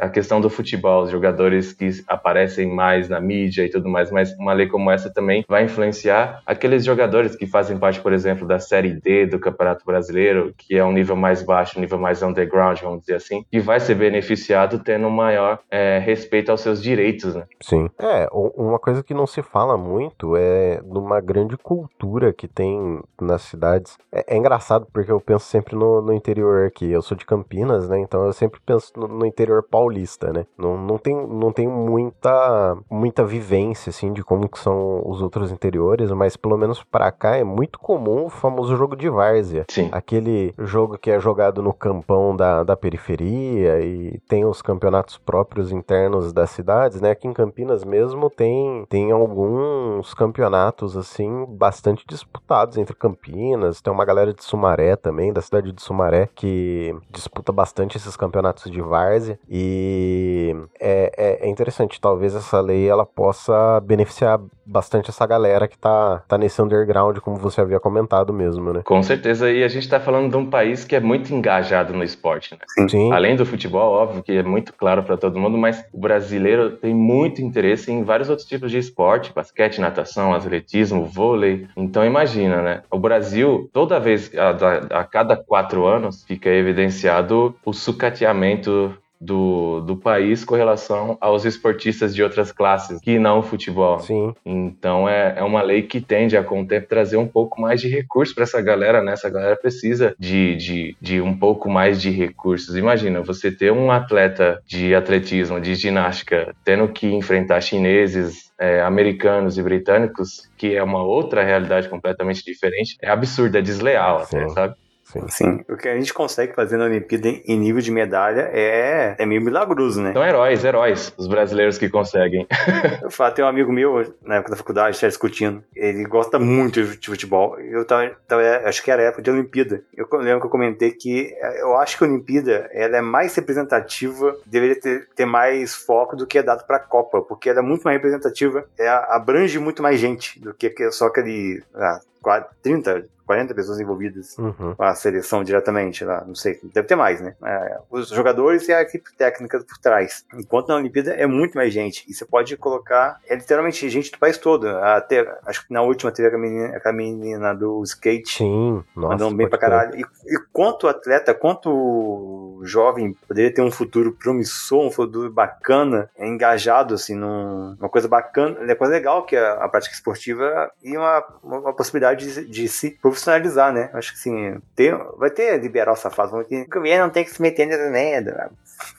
a questão do futebol, os jogadores que aparecem mais na mídia e tudo mais, mas uma lei como essa também vai influenciar aqueles jogadores que fazem parte, por exemplo, da Série D do Campeonato Brasileiro, que é um nível mais baixo, um nível mais underground, vamos dizer assim, e vai ser beneficiado tendo um maior é, respeito aos seus direitos. Né? Sim. É, uma coisa que não se fala muito é de uma grande cultura que tem nas cidades. É, é engraçado porque eu penso sempre no, no, interior aqui. Eu sou de Campinas, né? Então eu sempre penso no, no, interior paulista, né? Não, não, tem, não tem muita, muita vivência, assim, de como que são os outros interiores, mas pelo menos para cá é muito comum o famoso jogo de várzea. Sim. Aquele jogo que é jogado no campão da, da periferia e tem os campeonatos próprios internos das cidades, né? Aqui em Campinas mesmo tem, tem alguns campeonatos assim bastante disputados entre Campinas, tem uma galera de Sumaré também, da cidade de Sumaré, que disputa bastante esses campeonatos de várzea. E é, é, é interessante, talvez essa lei ela possa beneficiar bastante essa galera que tá, tá nesse underground, como você havia comentado mesmo, né? Com certeza, e a gente tá falando de um país que é muito engajado no esporte, né? Sim. Além do futebol, óbvio que é muito claro para todo mundo, mas o brasileiro tem muito interesse em vários outros tipos de esporte, basquete, natação, atletismo, vôlei. Então imagina, né? O Brasil, toda vez, a, a cada quatro anos, fica evidenciado o sucateamento do, do país com relação aos esportistas de outras classes que não o futebol. Sim. Então é, é uma lei que tende a com o tempo trazer um pouco mais de recursos para essa galera, né? Essa galera precisa de, de, de um pouco mais de recursos. Imagina, você ter um atleta de atletismo, de ginástica, tendo que enfrentar chineses, é, americanos e britânicos, que é uma outra realidade completamente diferente, é absurdo, é desleal, até, sabe? Sim. O que a gente consegue fazer na Olimpíada em nível de medalha é, é meio milagroso, né? São heróis, heróis, os brasileiros que conseguem. eu falo, tem um amigo meu, na época da faculdade, está discutindo. Ele gosta muito de futebol. Eu tava, tava, acho que era época de Olimpíada. Eu lembro que eu comentei que eh, eu acho que a Olimpíada ela é mais representativa, deveria ter, ter mais foco do que é dado para a Copa, porque ela é muito mais representativa, é, abrange muito mais gente do que só aquele ah, 30, 40 pessoas envolvidas Uhum. com a seleção diretamente lá, não sei, deve ter mais, né? É, os jogadores e a equipe técnica por trás. Enquanto na Olimpíada é muito mais gente. E você pode colocar, é literalmente gente do país todo. Até, acho que na última teve a menina, a menina do skate. Sim, nossa. Mandando bem pra caralho. E, e quanto atleta, quanto jovem poderia ter um futuro promissor, um futuro bacana, engajado, assim, num- numa coisa bacana, uma coisa legal que é a prática esportiva e uma, uma, uma possibilidade de, de se profissionalizar, né? Acho que, assim, ter, vai ter liberal safado, vão ter, o governo não tem que se meter nessa merda.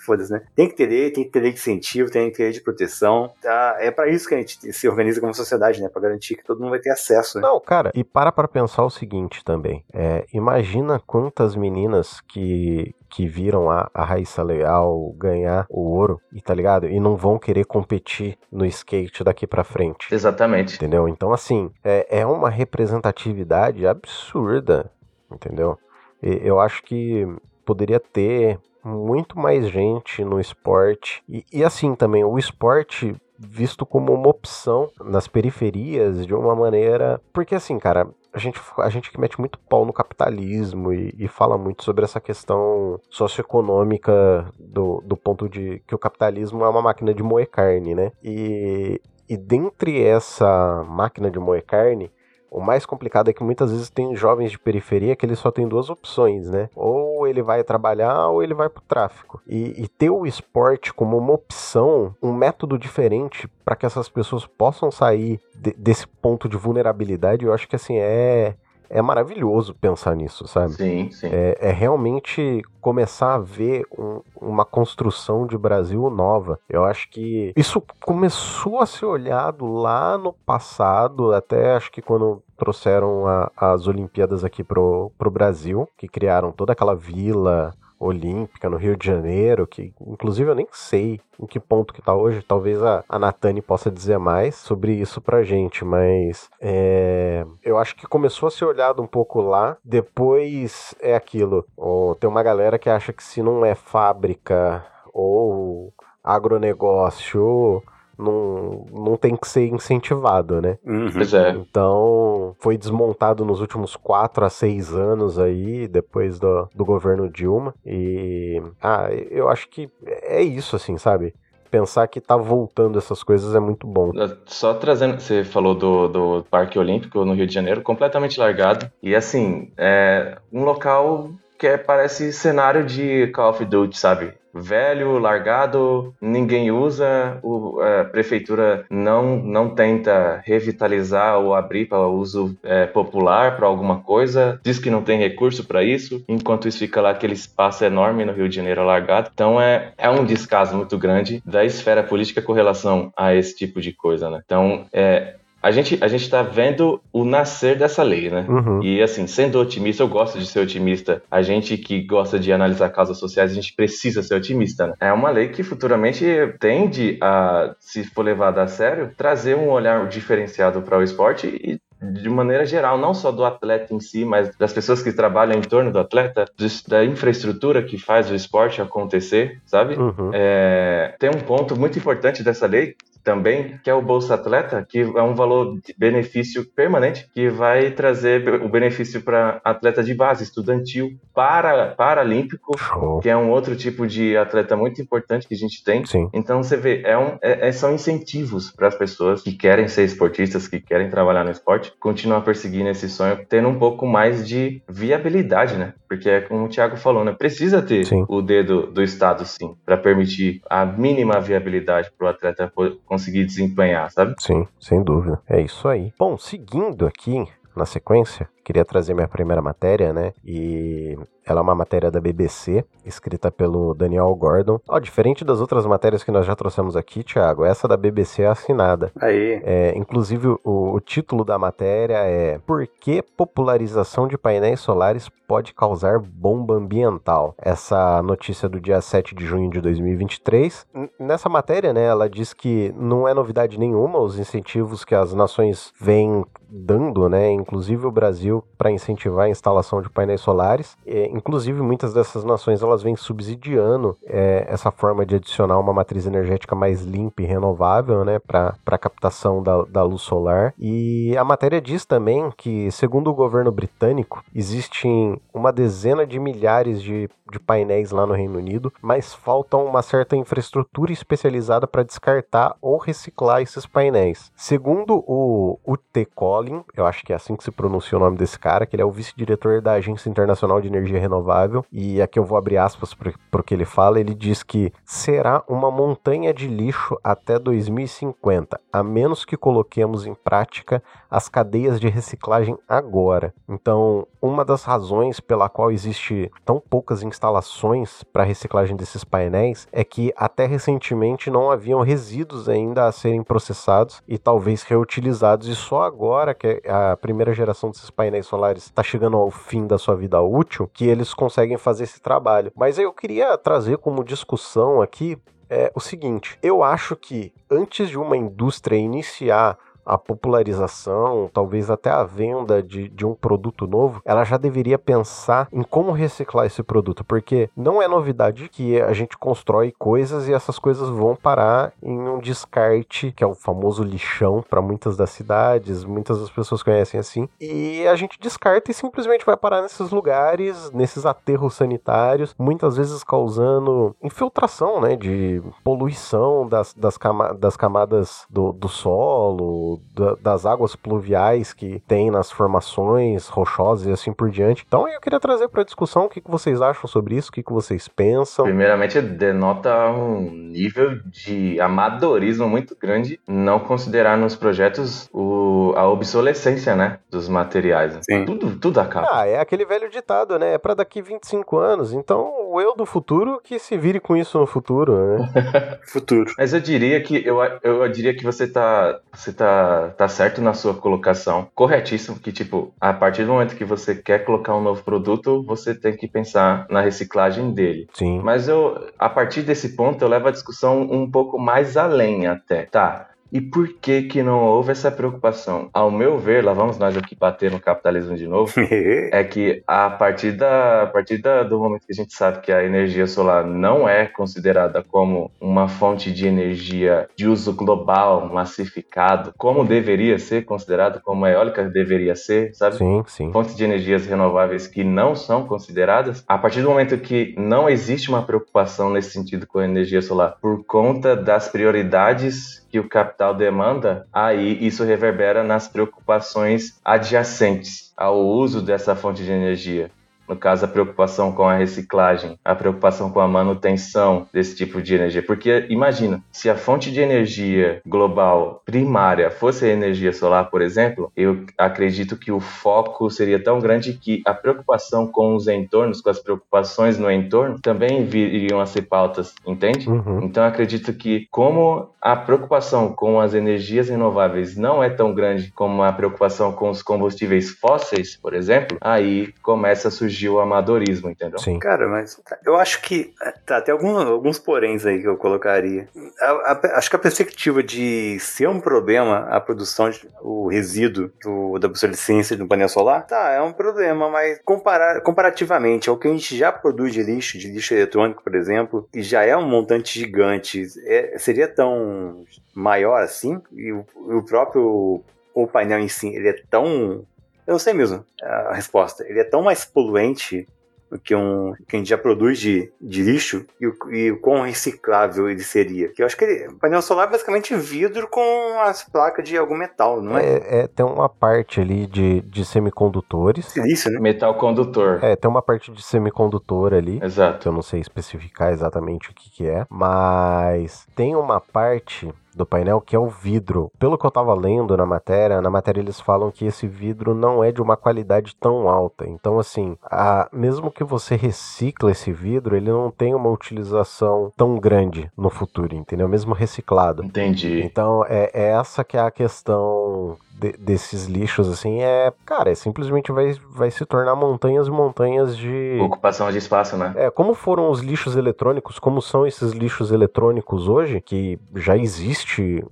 Foda-se, né? Tem que ter lei, tem que ter lei de incentivo, tem que ter lei de proteção. Tá? É pra isso que a gente se organiza como sociedade, né? Pra garantir que todo mundo vai ter acesso, né? Não, cara, e para pra pensar o seguinte também. É, imagina quantas meninas que, que viram a, a Raíssa Leal ganhar o ouro, e tá ligado? E não vão querer competir no skate daqui pra frente. Exatamente. Entendeu? Então, assim, é, é uma representatividade absurda, entendeu? E eu acho que poderia ter muito mais gente no esporte. E, e assim também, o esporte visto como uma opção nas periferias de uma maneira. Porque assim, cara. A gente, a gente que mete muito pau no capitalismo e, e fala muito sobre essa questão socioeconômica do, do ponto de que o capitalismo é uma máquina de moer carne, né? E, e dentre essa máquina de moer carne, o mais complicado é que muitas vezes tem jovens de periferia que ele só tem duas opções, né? Ou ele vai trabalhar ou ele vai pro tráfico. E, e ter o esporte como uma opção, um método diferente para que essas pessoas possam sair de- desse ponto de vulnerabilidade, eu acho que assim é é maravilhoso pensar nisso, sabe? Sim, sim. É, é realmente começar a ver um- uma construção de Brasil nova. Eu acho que isso começou a ser olhado lá no passado, até acho que quando trouxeram a- as Olimpíadas aqui pro, pro Brasil, que criaram toda aquela vila olímpica no Rio de Janeiro, que inclusive eu nem sei em que ponto que tá hoje, talvez a, a Natane possa dizer mais sobre isso pra gente, mas é, eu acho que começou a ser olhado um pouco lá, depois é aquilo, ó, tem uma galera que acha que se não é fábrica ou agronegócio, não, não tem que ser incentivado, né? Uhum. Pois é. Então, foi desmontado nos últimos 4 a 6 anos aí, depois do, do governo Dilma. E, ah, eu acho que é isso, assim, sabe? Pensar que tá voltando essas coisas é muito bom. Só trazendo, você falou do, do Parque Olímpico no Rio de Janeiro, completamente largado. E assim, é um local que é, parece cenário de Call of Duty, sabe? Velho, largado, ninguém usa, o- a prefeitura não, não tenta revitalizar ou abrir para uso é, popular para alguma coisa, diz que não tem recurso para isso, enquanto isso fica lá aquele espaço enorme no Rio de Janeiro largado. Então é, é um descaso muito grande da esfera política com relação a esse tipo de coisa, né? Então é, a gente a gente está vendo o nascer dessa lei, né? Uhum. E assim, sendo otimista, eu gosto de ser otimista. A gente que gosta de analisar causas sociais, a gente precisa ser otimista, né? É uma lei que futuramente tende a, se for levada a sério, trazer um olhar diferenciado para o esporte e de maneira geral, não só do atleta em si, mas das pessoas que trabalham em torno do atleta, da infraestrutura que faz o esporte acontecer, sabe? Uhum. É, tem um ponto muito importante dessa lei também, que é o Bolsa Atleta, que é um valor de benefício permanente, que vai trazer o benefício para atleta de base, estudantil, para paralímpico, que é um outro tipo de atleta muito importante que a gente tem. Sim. Então você vê, é um, é- é- são incentivos para as pessoas que querem ser esportistas, que querem trabalhar no esporte, continuar perseguindo esse sonho, tendo um pouco mais de viabilidade, né? Porque é como o Thiago falou, né? Precisa ter Sim. o dedo do Estado, sim, para permitir a mínima viabilidade para o atleta po- conseguir desempenhar, sabe? Sim, sem dúvida. É isso aí. Bom, seguindo aqui na sequência, queria trazer minha primeira matéria, né? E ela é uma matéria da BBC, escrita pelo Daniel Gordon. Ó, diferente das outras matérias que nós já trouxemos aqui, Thiago, essa da BBC é assinada. Aí. É, inclusive, o, o título da matéria é Por que popularização de painéis solares pode causar bomba ambiental? Essa notícia do dia 7 de junho de 2023. N- Nessa matéria, né, ela diz que não é novidade nenhuma os incentivos que as nações vêm dando, né? Inclusive o Brasil para incentivar a instalação de painéis solares. É, inclusive, muitas dessas nações elas vêm subsidiando é, essa forma de adicionar uma matriz energética mais limpa e renovável né, para a captação da, da luz solar. E a matéria diz também que, segundo o governo britânico, existem uma dezena de milhares de, de painéis lá no Reino Unido, mas falta uma certa infraestrutura especializada para descartar ou reciclar esses painéis. Segundo o, o T. Collin, eu acho que é assim que se pronuncia o nome desse cara, que ele é o vice-diretor da Agência Internacional de Energia Renovável, e aqui eu vou abrir aspas para o que ele fala, ele diz que será uma montanha de lixo até 2050, a menos que coloquemos em prática as cadeias de reciclagem agora. Então, uma das razões pela qual existe tão poucas instalações para reciclagem desses painéis é que até recentemente não haviam resíduos ainda a serem processados e talvez reutilizados e só agora que a primeira geração desses painéis solares está chegando ao fim da sua vida útil que eles conseguem fazer esse trabalho. Mas eu queria trazer como discussão aqui é o seguinte: eu acho que antes de uma indústria iniciar a popularização, talvez até a venda de, de um produto novo, ela já deveria pensar em como reciclar esse produto, porque não é novidade que a gente constrói coisas e essas coisas vão parar em um descarte, que é o famoso lixão para muitas das cidades, muitas das pessoas conhecem assim, e a gente descarta e simplesmente vai parar nesses lugares, nesses aterros sanitários, muitas vezes causando infiltração, né, de poluição das, das, cama das camadas do, do solo, da, das águas pluviais que tem nas formações rochosas e assim por diante. Então eu queria trazer para discussão o que, que vocês acham sobre isso, o que, que vocês pensam. Primeiramente, denota um nível de amadorismo muito grande não considerar nos projetos o, a obsolescência, né, dos materiais. Sim. Tudo, tudo acaba. Ah, é aquele velho ditado, né? É para daqui 25 anos. Então, o eu do futuro que se vire com isso no futuro, né? futuro. Mas eu diria que eu, eu diria que você tá você tá tá, certo na sua colocação, corretíssimo, que tipo, a partir do momento que você quer colocar um novo produto, você tem que pensar na reciclagem dele. Sim. Mas eu, a partir desse ponto, eu levo a discussão um pouco mais além até. Tá, e por que que não houve essa preocupação? Ao meu ver, lá vamos nós aqui bater no capitalismo de novo, é que a partir, da, a partir da, do momento que a gente sabe que a energia solar não é considerada como uma fonte de energia de uso global, massificado, como deveria ser considerada, como a eólica deveria ser, sabe? Sim, sim. Fontes de energias renováveis que não são consideradas, a partir do momento que não existe uma preocupação nesse sentido com a energia solar por conta das prioridades que o capital demanda, aí isso reverbera nas preocupações adjacentes ao uso dessa fonte de energia no caso, a preocupação com a reciclagem, a preocupação com a manutenção desse tipo de energia. Porque imagina, se a fonte de energia global primária fosse a energia solar, por exemplo, eu acredito que o foco seria tão grande que a preocupação com os entornos, com as preocupações no entorno, também viriam a ser pautas, entende? Uhum. Então, acredito que, como a preocupação com as energias renováveis não é tão grande como a preocupação com os combustíveis fósseis, por exemplo, aí começa a surgir surgiu o amadorismo, entendeu? Sim. Cara, mas eu acho que. Tá, tem alguns, alguns poréns aí que eu colocaria. A, a, acho que a perspectiva de ser um problema a produção, de, o resíduo do, da obsolescência do painel solar, tá, é um problema, mas comparar, comparativamente ao que a gente já produz de lixo, de lixo eletrônico, por exemplo, que já é um montante gigante, é, seria tão maior assim? E o, o próprio o painel em si, ele é tão eu não sei mesmo a resposta. Ele é tão mais poluente do que um que a gente já produz de, de lixo e o, e o quão reciclável ele seria. Que eu acho que ele, o painel solar é basicamente vidro com as placas de algum metal, não é? É, é tem uma parte ali de, de semicondutores. Silício, né? Metal condutor. É, tem uma parte de semicondutor ali. Exato. Que eu não sei especificar exatamente o que, que é. Mas tem uma parte do painel, que é o vidro. Pelo que eu estava lendo na matéria, na matéria eles falam que esse vidro não é de uma qualidade tão alta. Então, assim, a, mesmo que você recicla esse vidro, ele não tem uma utilização tão grande no futuro, entendeu? Mesmo reciclado. Entendi. Então, é, é essa que é a questão de, desses lixos, assim, é, cara, é simplesmente vai, vai se tornar montanhas e montanhas de. Ocupação de espaço, né? É, como foram os lixos eletrônicos, como são esses lixos eletrônicos hoje, que já existe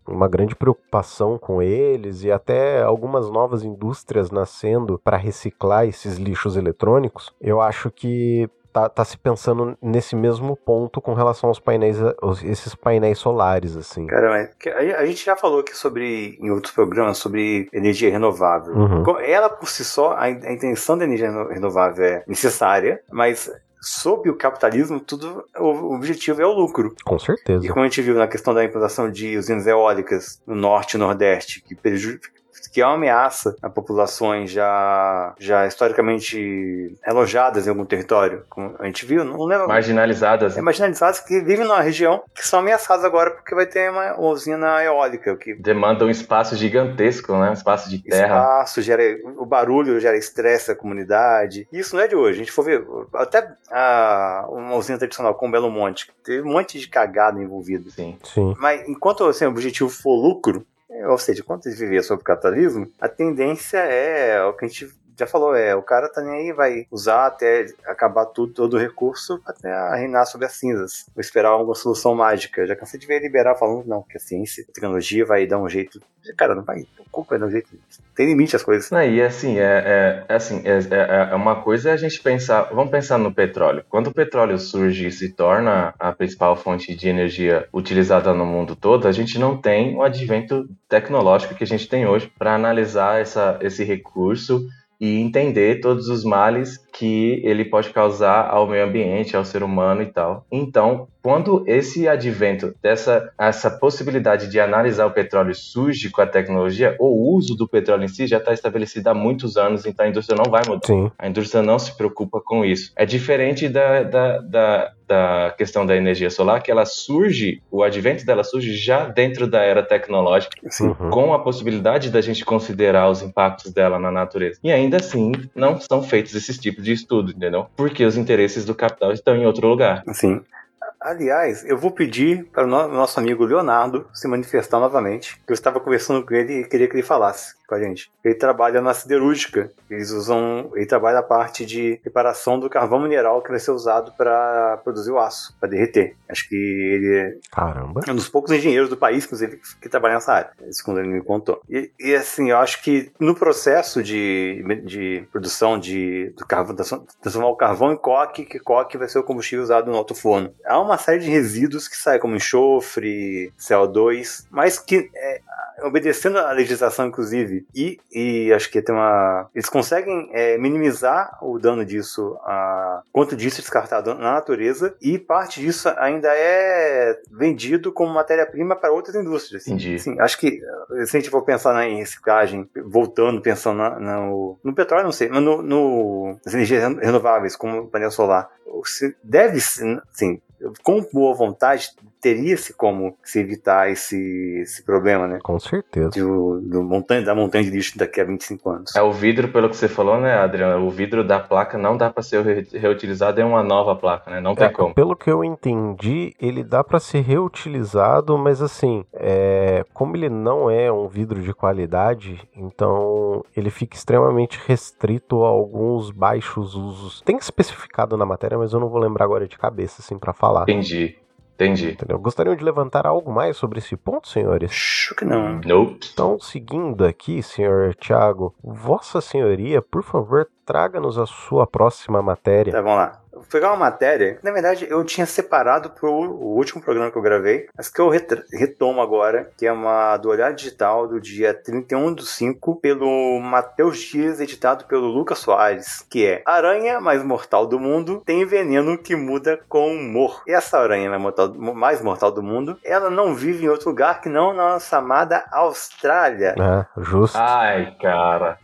uma grande preocupação com eles e até algumas novas indústrias nascendo para reciclar esses lixos eletrônicos, eu acho que tá, tá se pensando nesse mesmo ponto com relação aos painéis, esses painéis solares, assim. Cara, a, gente já falou aqui sobre, em outros programas, sobre energia renovável. Uhum. Ela por si só, a intenção da energia renovável é necessária, mas sob o capitalismo, tudo o objetivo é o lucro. Com certeza. E como a gente viu na questão da implantação de usinas eólicas no norte e nordeste, que que é uma ameaça a populações já, já historicamente alojadas em algum território. Como a gente viu, não lembro. Marginalizadas. É, marginalizadas que vivem numa região que são ameaçadas agora porque vai ter uma usina eólica. Que... Demanda um espaço gigantesco, né? Um espaço de terra. Espaço, gera, o barulho gera estresse à comunidade. Isso não é de hoje. A gente for ver, até a, uma usina tradicional como Belo Monte, teve um monte de cagada envolvida. Sim. Sim. Mas enquanto assim, o objetivo for lucro, ou seja, quando ele viver sobre o capitalismo, a tendência é o que a gente já falou, é, o cara tá nem aí, vai usar até acabar tudo, todo o recurso até reinar sobre as cinzas. Vou esperar alguma solução mágica. Já cansei de ver liberar falando, não, que a ciência, a tecnologia vai dar um jeito. Cara, não vai, o corpo vai dar um jeito. Tem limite as coisas. Não, e assim, é, é, é assim, é, é, é, uma coisa a gente pensar, vamos pensar no petróleo. Quando o petróleo surge e se torna a principal fonte de energia utilizada no mundo todo, a gente não tem o advento tecnológico que a gente tem hoje para analisar essa, esse recurso e entender todos os males que ele pode causar ao meio ambiente, ao ser humano e tal. Então, quando esse advento dessa essa possibilidade de analisar o petróleo surge com a tecnologia, o uso do petróleo em si já está estabelecido há muitos anos, então a indústria não vai mudar. Sim. A indústria não se preocupa com isso. É diferente da, da, da, da questão da energia solar, que ela surge, o advento dela surge já dentro da era tecnológica, uhum. com a possibilidade da gente considerar os impactos dela na natureza. E ainda assim, não são feitos esses tipos de estudo, entendeu? Porque os interesses do capital estão em outro lugar. Sim. Aliás, eu vou pedir para o nosso amigo Leonardo se manifestar novamente. Eu estava conversando com ele e queria que ele falasse com a gente. Ele trabalha na siderúrgica. Eles usam, ele trabalha a parte de reparação do carvão mineral que vai ser usado para produzir o aço, para derreter. Acho que ele Caramba. é um dos poucos engenheiros do país, inclusive, que trabalha nessa área. Isso quando ele me contou. E, e, assim, eu acho que no processo de, de produção de, do carvão, transformar o carvão em coque, que coque vai ser o combustível usado no alto forno. Há uma série de resíduos que saem, como enxofre, CO2, mas que é, obedecendo a legislação, inclusive, e, e acho que tem uma. Eles conseguem é, minimizar o dano disso, a, quanto disso é descartado na natureza, e parte disso ainda é vendido como matéria-prima para outras indústrias. Entendi. Sim, acho que se a gente for pensar na, em reciclagem, voltando, pensando na, no, no petróleo, não sei, mas no, no, nas energias renováveis, como o painel solar, deve, sim, com boa vontade, teria-se como se evitar esse, esse problema, né? Com certeza. Do, do montanha, da montanha de lixo daqui a 25 anos. É o vidro, pelo que você falou, né, Adriano? O vidro da placa não dá para ser reutilizado em uma nova placa, né? Não tem é, como. Pelo que eu entendi, ele dá para ser reutilizado, mas assim, é, como ele não é um vidro de qualidade, então ele fica extremamente restrito a alguns baixos usos. Tem especificado na matéria, mas eu não vou lembrar agora de cabeça, assim, para falar. Entendi. Entendi. Entendeu? Gostariam de levantar algo mais sobre esse ponto, senhores? Acho que não. Nope. Então, seguindo aqui, senhor Tiago, Vossa Senhoria, por favor, traga-nos a sua próxima matéria. Tá, vamos lá. Vou pegar uma matéria que, na verdade, eu tinha separado pro o último programa que eu gravei, mas que eu retomo agora, que é uma do Olhar Digital do dia 31 do 5, pelo Matheus Dias, editado pelo Lucas Soares, que é Aranha mais mortal do mundo tem veneno que muda com humor. E essa aranha mais mortal, mais mortal do mundo, ela não vive em outro lugar que não na nossa amada Austrália. É, justo. Ai, cara.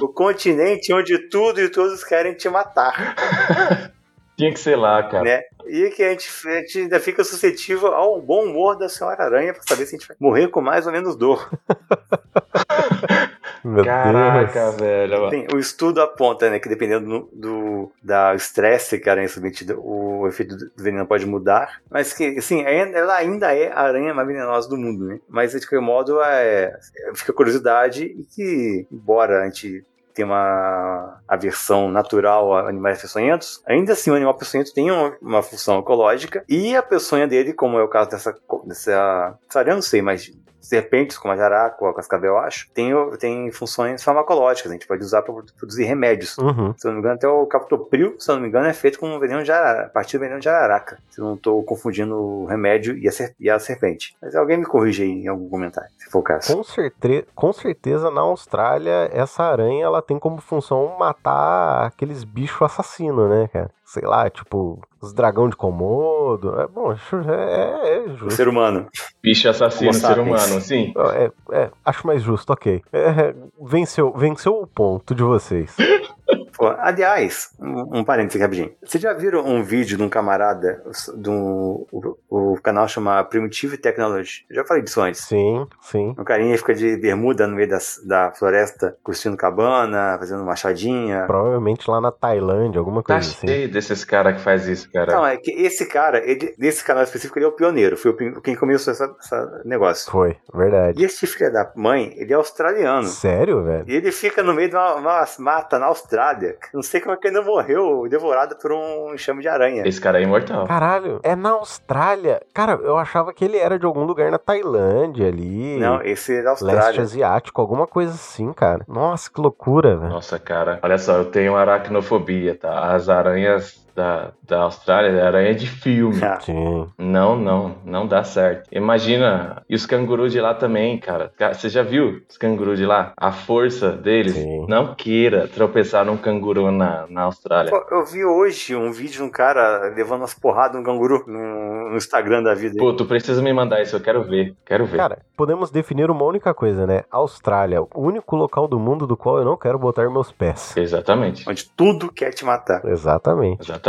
o continente onde tudo e todos querem te matar. Tinha que ser lá, cara. Né? E que a gente, a gente, ainda fica suscetível ao bom humor da Senhora Aranha para saber se a gente vai morrer com mais ou menos dor. Meu Caraca, Deus. velho. Tem- o estudo aponta, né, que dependendo do, do- da estresse que a aranha é submetida, o efeito do veneno pode mudar. Mas que, assim, ela ainda é a aranha mais venenosa do mundo, né? Mas, de qualquer modo, é, fica curiosidade e que, embora a gente tenha uma aversão natural a animais peçonhentos, ainda assim o animal peçonhento tem uma, uma função ecológica e a peçonha dele, como é o caso dessa, dessa, eu não sei, mas serpentes, como a jaraca ou a cascavel, eu acho, tem, tem funções farmacológicas. A gente pode usar para produzir remédios. Uhum. Se eu não me engano, até o captopril, se eu não me engano, é feito com veneno de arara, a partir do veneno de araraca. Se eu não estou confundindo o remédio e a, e a serpente. Mas alguém me corrige aí em algum comentário, se for o caso. Com, certe- com certeza na Austrália essa aranha ela tem como função matar aqueles bichos assassinos, né, cara? Sei lá, tipo, os dragão de Komodo. É bom, acho- é, é O justo. ser humano. Bicho assassino, ser humano, sim. É, é, acho mais justo, ok. É, venceu, venceu o ponto de vocês. Pô, aliás, um, um parênteses aqui rapidinho. Vocês já viram um vídeo de um camarada, um, o, o canal chama Primitive Technology? Eu já falei disso antes. Sim, sim. Um carinha fica de bermuda no meio das- da floresta, construindo cabana, fazendo machadinha. Provavelmente lá na Tailândia, alguma Tá coisa assim. cheio desses caras que faz isso, cara. Não, é que esse cara, ele, nesse canal específico, ele é o pioneiro. Foi o quem começou esse negócio. Foi, verdade. E esse filho da mãe, ele é australiano. Sério, velho? E ele fica no meio de uma, uma mata na Austrália. Não sei como é que ele não morreu devorado por um enxame de aranha. Esse cara é imortal. Caralho, é na Austrália. Cara, eu achava que ele era de algum lugar na Tailândia ali. Não, esse é da Leste Austrália. asiático, alguma coisa assim, cara. Nossa, que loucura, velho. Nossa, cara. Olha só, eu tenho aracnofobia, tá? As aranhas da, da Austrália é aranha de filme. Ah, Sim. Não, não, não dá certo. Imagina, e os cangurus de lá também, cara. Você já viu os cangurus de lá? A força deles. Sim. Não queira tropeçar num canguru na, na Austrália. Pô, eu vi hoje um vídeo de um cara levando umas porradas no canguru no, no Instagram da vida. Pô, tu precisa me mandar isso, eu quero ver. Quero ver. Cara, podemos definir uma única coisa, né? Austrália, o único local do mundo do qual eu não quero botar meus pés. Exatamente. Onde tudo quer te matar. Exatamente. Exatamente.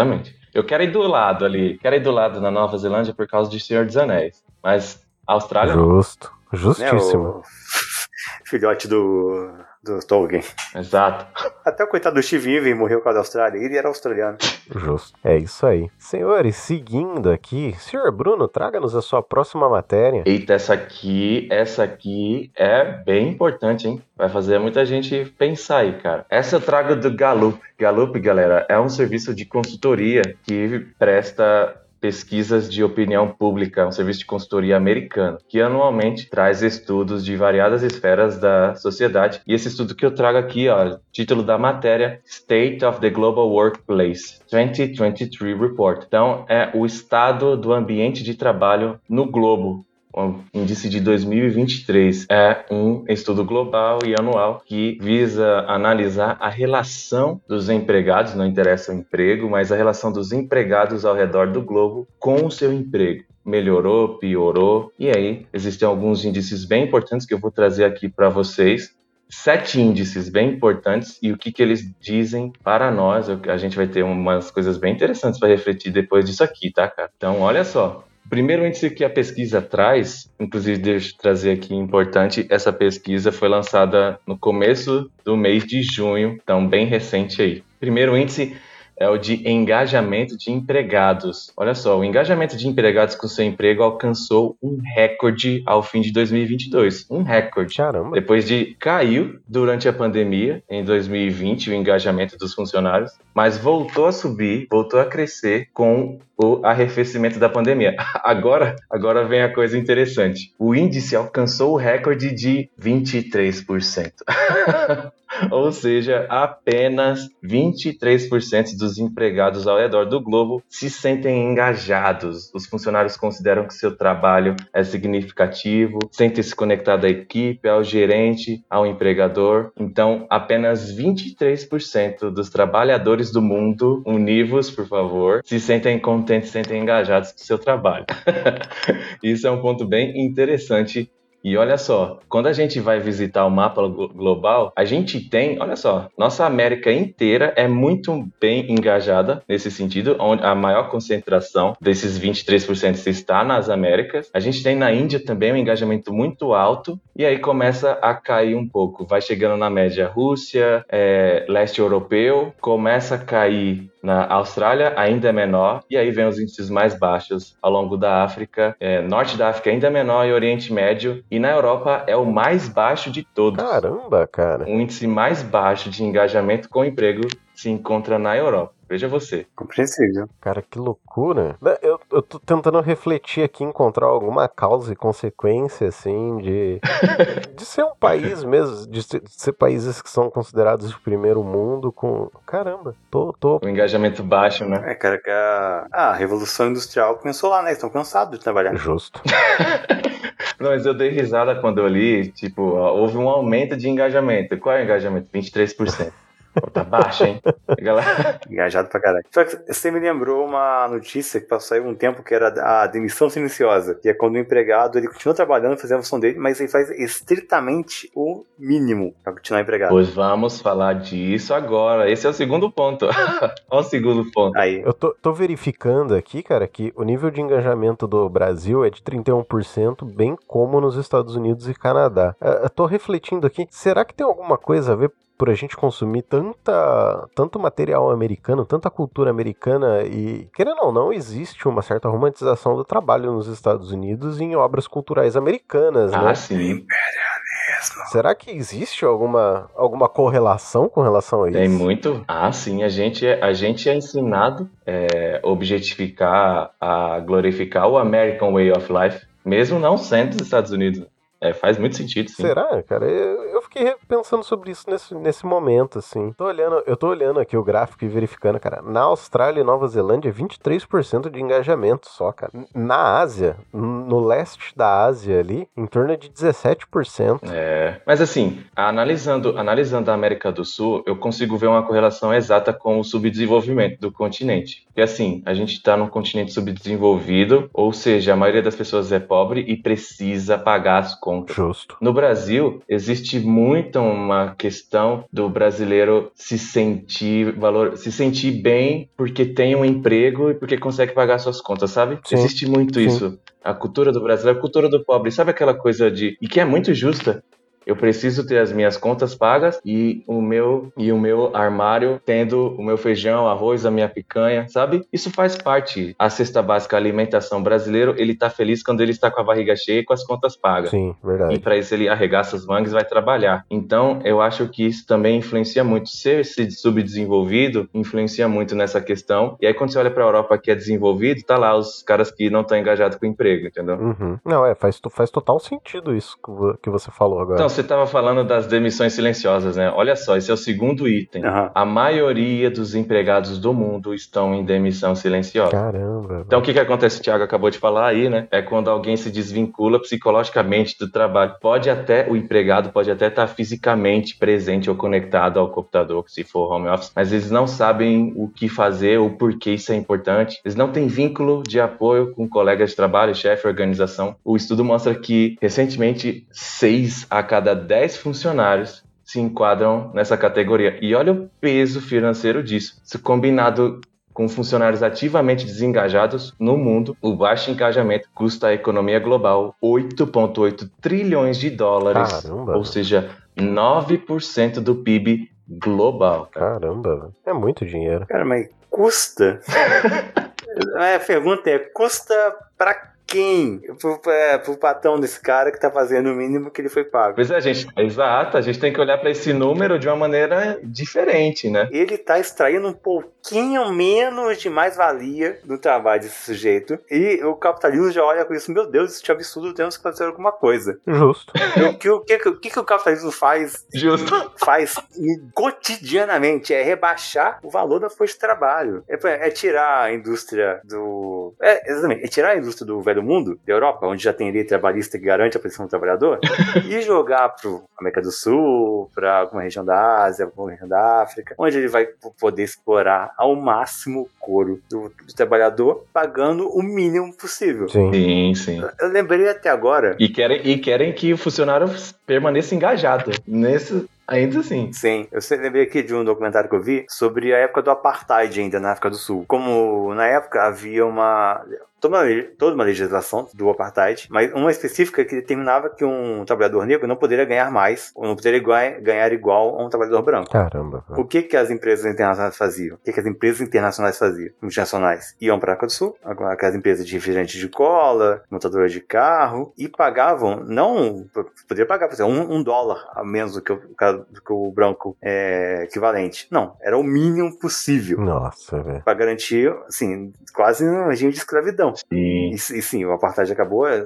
Eu quero ir do lado ali. Quero ir do lado na Nova Zelândia por causa de Senhor dos Anéis. Mas a Austrália. Justo. Né, Justíssimo. o filhote do, do Tolkien. Exato. Até o coitado do Steve Irwin morreu por causa da Austrália. Ele era australiano. Justo. É isso aí. Senhores, seguindo aqui, senhor Bruno, traga-nos a sua próxima matéria. Eita, essa aqui, essa aqui é bem importante, hein? Vai fazer muita gente pensar aí, cara. Essa eu trago do Gallup. Gallup, galera, é um serviço de consultoria que presta pesquisas de opinião pública, um serviço de consultoria americano, que anualmente traz estudos de variadas esferas da sociedade. E esse estudo que eu trago aqui, ó, título da matéria, State of the Global Workplace 2023 Report. Então, é o estado do ambiente de trabalho no globo, o índice de 2023 é um estudo global e anual que visa analisar a relação dos empregados, não interessa o emprego, mas a relação dos empregados ao redor do globo com o seu emprego. Melhorou, piorou, e aí existem alguns índices bem importantes que eu vou trazer aqui para vocês. Sete índices bem importantes e o que, que eles dizem para nós. A gente vai ter umas coisas bem interessantes para refletir depois disso aqui, tá, cara? Então, olha só. Primeiro índice que a pesquisa traz, inclusive deixa eu trazer aqui importante, essa pesquisa foi lançada no começo do mês de junho, então bem recente aí. Primeiro índice é o de engajamento de empregados. Olha só, o engajamento de empregados com seu emprego alcançou um recorde ao fim de 2022. Um recorde. Caramba. Depois de caiu durante a pandemia, em 2020, o engajamento dos funcionários, mas voltou a subir, voltou a crescer com o arrefecimento da pandemia. Agora, agora vem a coisa interessante. O índice alcançou o recorde de 23%. Ou seja, apenas 23% dos empregados ao redor do globo se sentem engajados. Os funcionários consideram que seu trabalho é significativo, sentem-se conectados à equipe, ao gerente, ao empregador. Então, apenas 23% dos trabalhadores do mundo, univos, por favor, se sentem contentes, se sentem engajados com seu trabalho. Isso é um ponto bem interessante e olha só, quando a gente vai visitar o mapa glo- global, a gente tem, olha só, nossa América inteira é muito bem engajada nesse sentido, onde a maior concentração desses 23% está nas Américas. A gente tem na Índia também um engajamento muito alto e aí começa a cair um pouco. Vai chegando na média Rússia, é, leste europeu, começa a cair na Austrália, ainda é menor, e aí vem os índices mais baixos ao longo da África, é, norte da África ainda é menor e Oriente Médio, e na Europa é o mais baixo de todos. Caramba, cara. O índice mais baixo de engajamento com emprego se encontra na Europa. Veja você. Compreensível. Cara, que loucura. Né, eu, eu tô tentando refletir aqui, encontrar alguma causa e consequência, assim, de, de ser um país mesmo, de ser, de ser, países que são considerados de primeiro mundo com... Caramba, tô... tô... O engajamento baixo, né? É, cara, que a, a Revolução Industrial começou lá, né? Estão cansados de trabalhar. Justo. Não, mas eu dei risada quando eu li, tipo, houve um aumento de engajamento. Qual é o engajamento? 23%. Tá baixo, hein? Galera... Engajado pra caralho. Só que você me lembrou uma notícia que passou aí um tempo que era a demissão silenciosa. Que é quando o empregado ele continua trabalhando, fazendo a função dele, mas ele faz estritamente o mínimo pra continuar empregado. Pois vamos falar disso agora. Esse é o segundo ponto. Olha o segundo ponto. Aí. Eu tô, tô verificando aqui, cara, que o nível de engajamento do Brasil é de 31%, bem como nos Estados Unidos e Canadá. Eu tô refletindo aqui, será que tem alguma coisa a ver por a gente consumir tanta, tanto material americano, tanta cultura americana e, querendo ou não, existe uma certa romantização do trabalho nos Estados Unidos em obras culturais americanas, ah, né? sim. Será que existe alguma, alguma correlação com relação a isso? Tem muito. Ah, sim. A gente, é, a gente é ensinado é, objetificar, a glorificar o American Way of Life, mesmo não sendo dos Estados Unidos. É, faz muito sentido, sim. Será, cara? Eu, eu fiquei pensando sobre isso nesse, nesse momento, assim. Tô olhando, eu tô olhando aqui o gráfico e verificando, cara. Na Austrália e Nova Zelândia, 23% de engajamento só, cara. Na Ásia, no leste da Ásia ali, em torno de 17%. É. Mas assim, analisando, analisando a América do Sul, eu consigo ver uma correlação exata com o subdesenvolvimento do continente. E assim, a gente tá num continente subdesenvolvido, ou seja, a maioria das pessoas é pobre e precisa pagar as contas conta. Justo. No Brasil, existe muito uma questão do brasileiro se sentir valor, se sentir bem porque tem um emprego e porque consegue pagar suas contas, sabe? Sim. Existe muito Sim. isso. A cultura do brasileiro, a cultura do pobre, sabe aquela coisa de e que é muito justa, eu preciso ter as minhas contas pagas e o meu e o meu armário tendo o meu feijão, arroz, a minha picanha, sabe? Isso faz parte. A cesta básica a alimentação brasileiro, ele tá feliz quando ele está com a barriga cheia e com as contas pagas. Sim, verdade. E para isso ele arregaça as mangas e vai trabalhar. Então, eu acho que isso também influencia muito. Ser subdesenvolvido influencia muito nessa questão. E aí quando você olha para a Europa que é desenvolvido, tá lá os caras que não estão engajados com o emprego, entendeu? Uhum. Não, é, faz, faz total sentido isso que você falou agora. Então, você estava falando das demissões silenciosas, né? Olha só, esse é o segundo item. Uhum. A maioria dos empregados do mundo estão em demissão silenciosa. Caramba. Então, o que, que acontece? O Thiago acabou de falar aí, né? É quando alguém se desvincula psicologicamente do trabalho. Pode até, o empregado pode até estar fisicamente presente ou conectado ao computador, se for home office, mas eles não sabem o que fazer, o porquê isso é importante. Eles não têm vínculo de apoio com colegas de trabalho, chefe, organização. O estudo mostra que, recentemente, seis a cada dez 10 funcionários se enquadram nessa categoria. E olha o peso financeiro disso. Se combinado com funcionários ativamente desengajados no mundo, o baixo engajamento custa à economia global 8,8 trilhões de dólares, Caramba. ou seja, 9% do PIB global. Caramba, é muito dinheiro. Cara, mas custa? a pergunta é, custa pra quem? Pro, é, pro patrão desse cara que tá fazendo o mínimo que ele foi pago. Pois é, gente, exato, a gente tem que olhar para esse número de uma maneira diferente, né? Ele tá extraindo um pouquinho menos de mais-valia do trabalho desse sujeito. E o capitalismo já olha com isso, meu Deus, isso é absurdo, temos que fazer alguma coisa. Justo. O que o, que, o, que, que o capitalismo faz? Justo. Faz cotidianamente é rebaixar o valor da força de trabalho. É, é tirar a indústria do. É, exatamente, é tirar a indústria do velho mundo, da Europa, onde já tem lei trabalhista que garante a posição do trabalhador, e jogar para América do Sul, para alguma região da Ásia, alguma região da África, onde ele vai poder explorar ao máximo o couro do, do trabalhador, pagando o mínimo possível. Sim, sim. sim. Eu lembrei até agora. E querem, e querem que o funcionário permaneça engajado nesse, Ainda assim. Sim. Eu lembrei aqui de um documentário que eu vi sobre a época do apartheid ainda na África do Sul. Como na época havia uma toda uma, toda uma legislação do apartheid, mas uma específica que determinava que um trabalhador negro não poderia ganhar mais, ou não poderia ganhar igual a um trabalhador branco. Caramba. O que que as empresas internacionais faziam? O que que as empresas internacionais faziam? Multinacionais iam para a África do Sul, aquelas empresas de refrigerante de cola, montadora de carro, e pagavam, não, poderia pagar, por exemplo, um, um dólar a menos do que o, do que o branco é, equivalente. Não, era o mínimo possível. Nossa, velho. Para garantir, assim, quase um regime de escravidão. Sim. E, e sim, o apartheid acabou, eu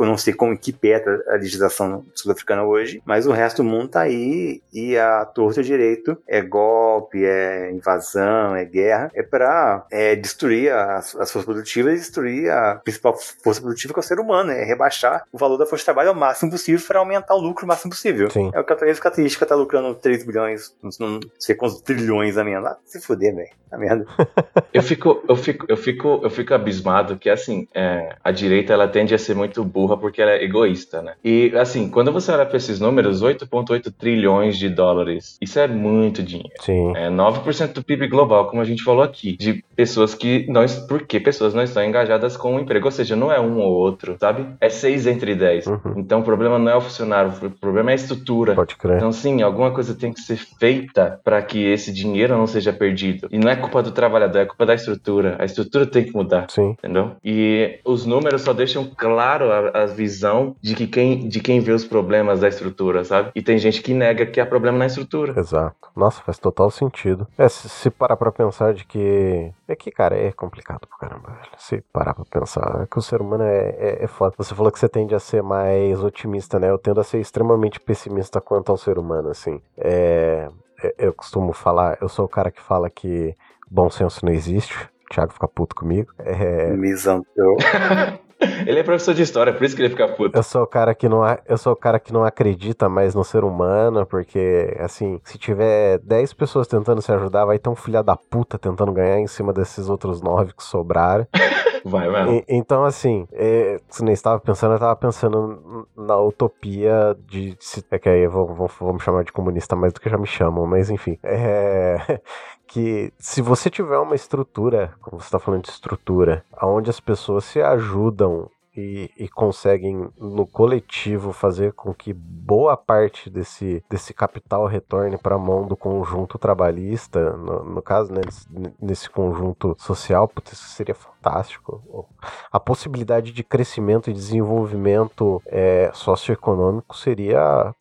não sei como que pé a legislação sul-africana hoje, mas o resto do mundo tá aí e a torta direito é golpe, é invasão, é guerra, é para é, destruir as, as forças produtivas e destruir a principal força produtiva que é o ser humano, é rebaixar o valor da força de trabalho ao máximo possível para aumentar o lucro o máximo possível. Sim. É o capitalismo capitalista tá lucrando 3 bilhões, não sei quantos trilhões a minha. Lá, se fuder, velho. A merda. eu fico, eu fico, eu fico, eu fico abismado que assim, é, a direita ela tende a ser muito burra porque ela é egoísta, né? E assim, quando você olha para esses números, 8,8 trilhões de dólares, isso é muito dinheiro. Sim. É 9% do PIB global, como a gente falou aqui, de pessoas que não, porque pessoas não estão engajadas com o emprego, ou seja, não é um ou outro, sabe? É 6 entre 10. Uhum. Então o problema não é o funcionário, o problema é a estrutura. Pode crer. Então sim, alguma coisa tem que ser feita para que esse dinheiro não seja perdido. E não é culpa do trabalhador, é culpa da estrutura. A estrutura tem que mudar. Sim. Entendeu? E os números só deixam claro a, a, visão de que quem, de quem vê os problemas da estrutura, sabe? E tem gente que nega que há problema na estrutura. Exato. Nossa, faz total sentido. É, se, se parar pra pensar de que. É que, cara, é complicado pra caramba, velho. Se parar pra pensar. É que o ser humano é, é, é foda. Você falou que você tende a ser mais otimista, né? Eu tendo a ser extremamente pessimista quanto ao ser humano, assim. É. Eu costumo falar, eu sou o cara que fala que bom senso não existe. O Thiago fica puto comigo. É... Misantropo. Ele é professor de história, por isso que ele fica puto. Eu sou o cara que não, eu sou o cara que não acredita mais no ser humano, porque assim, se tiver 10 pessoas tentando se ajudar, vai ter um filho da puta tentando ganhar em cima desses outros 9 que sobraram. Vai, vai. então, assim, é, se nem estava pensando, eu estava pensando na utopia de. É que aí vamos, vamos chamar de comunista mais do que já me chamam, mas enfim. É, que se você tiver uma estrutura, como você está falando de estrutura, onde as pessoas se ajudam e, e, conseguem no coletivo fazer com que boa parte desse, desse capital retorne para a mão do conjunto trabalhista, no, no caso, né, nesse, nesse, conjunto social, putz, isso seria fantástico. A possibilidade de crescimento e desenvolvimento é, socioeconômico seria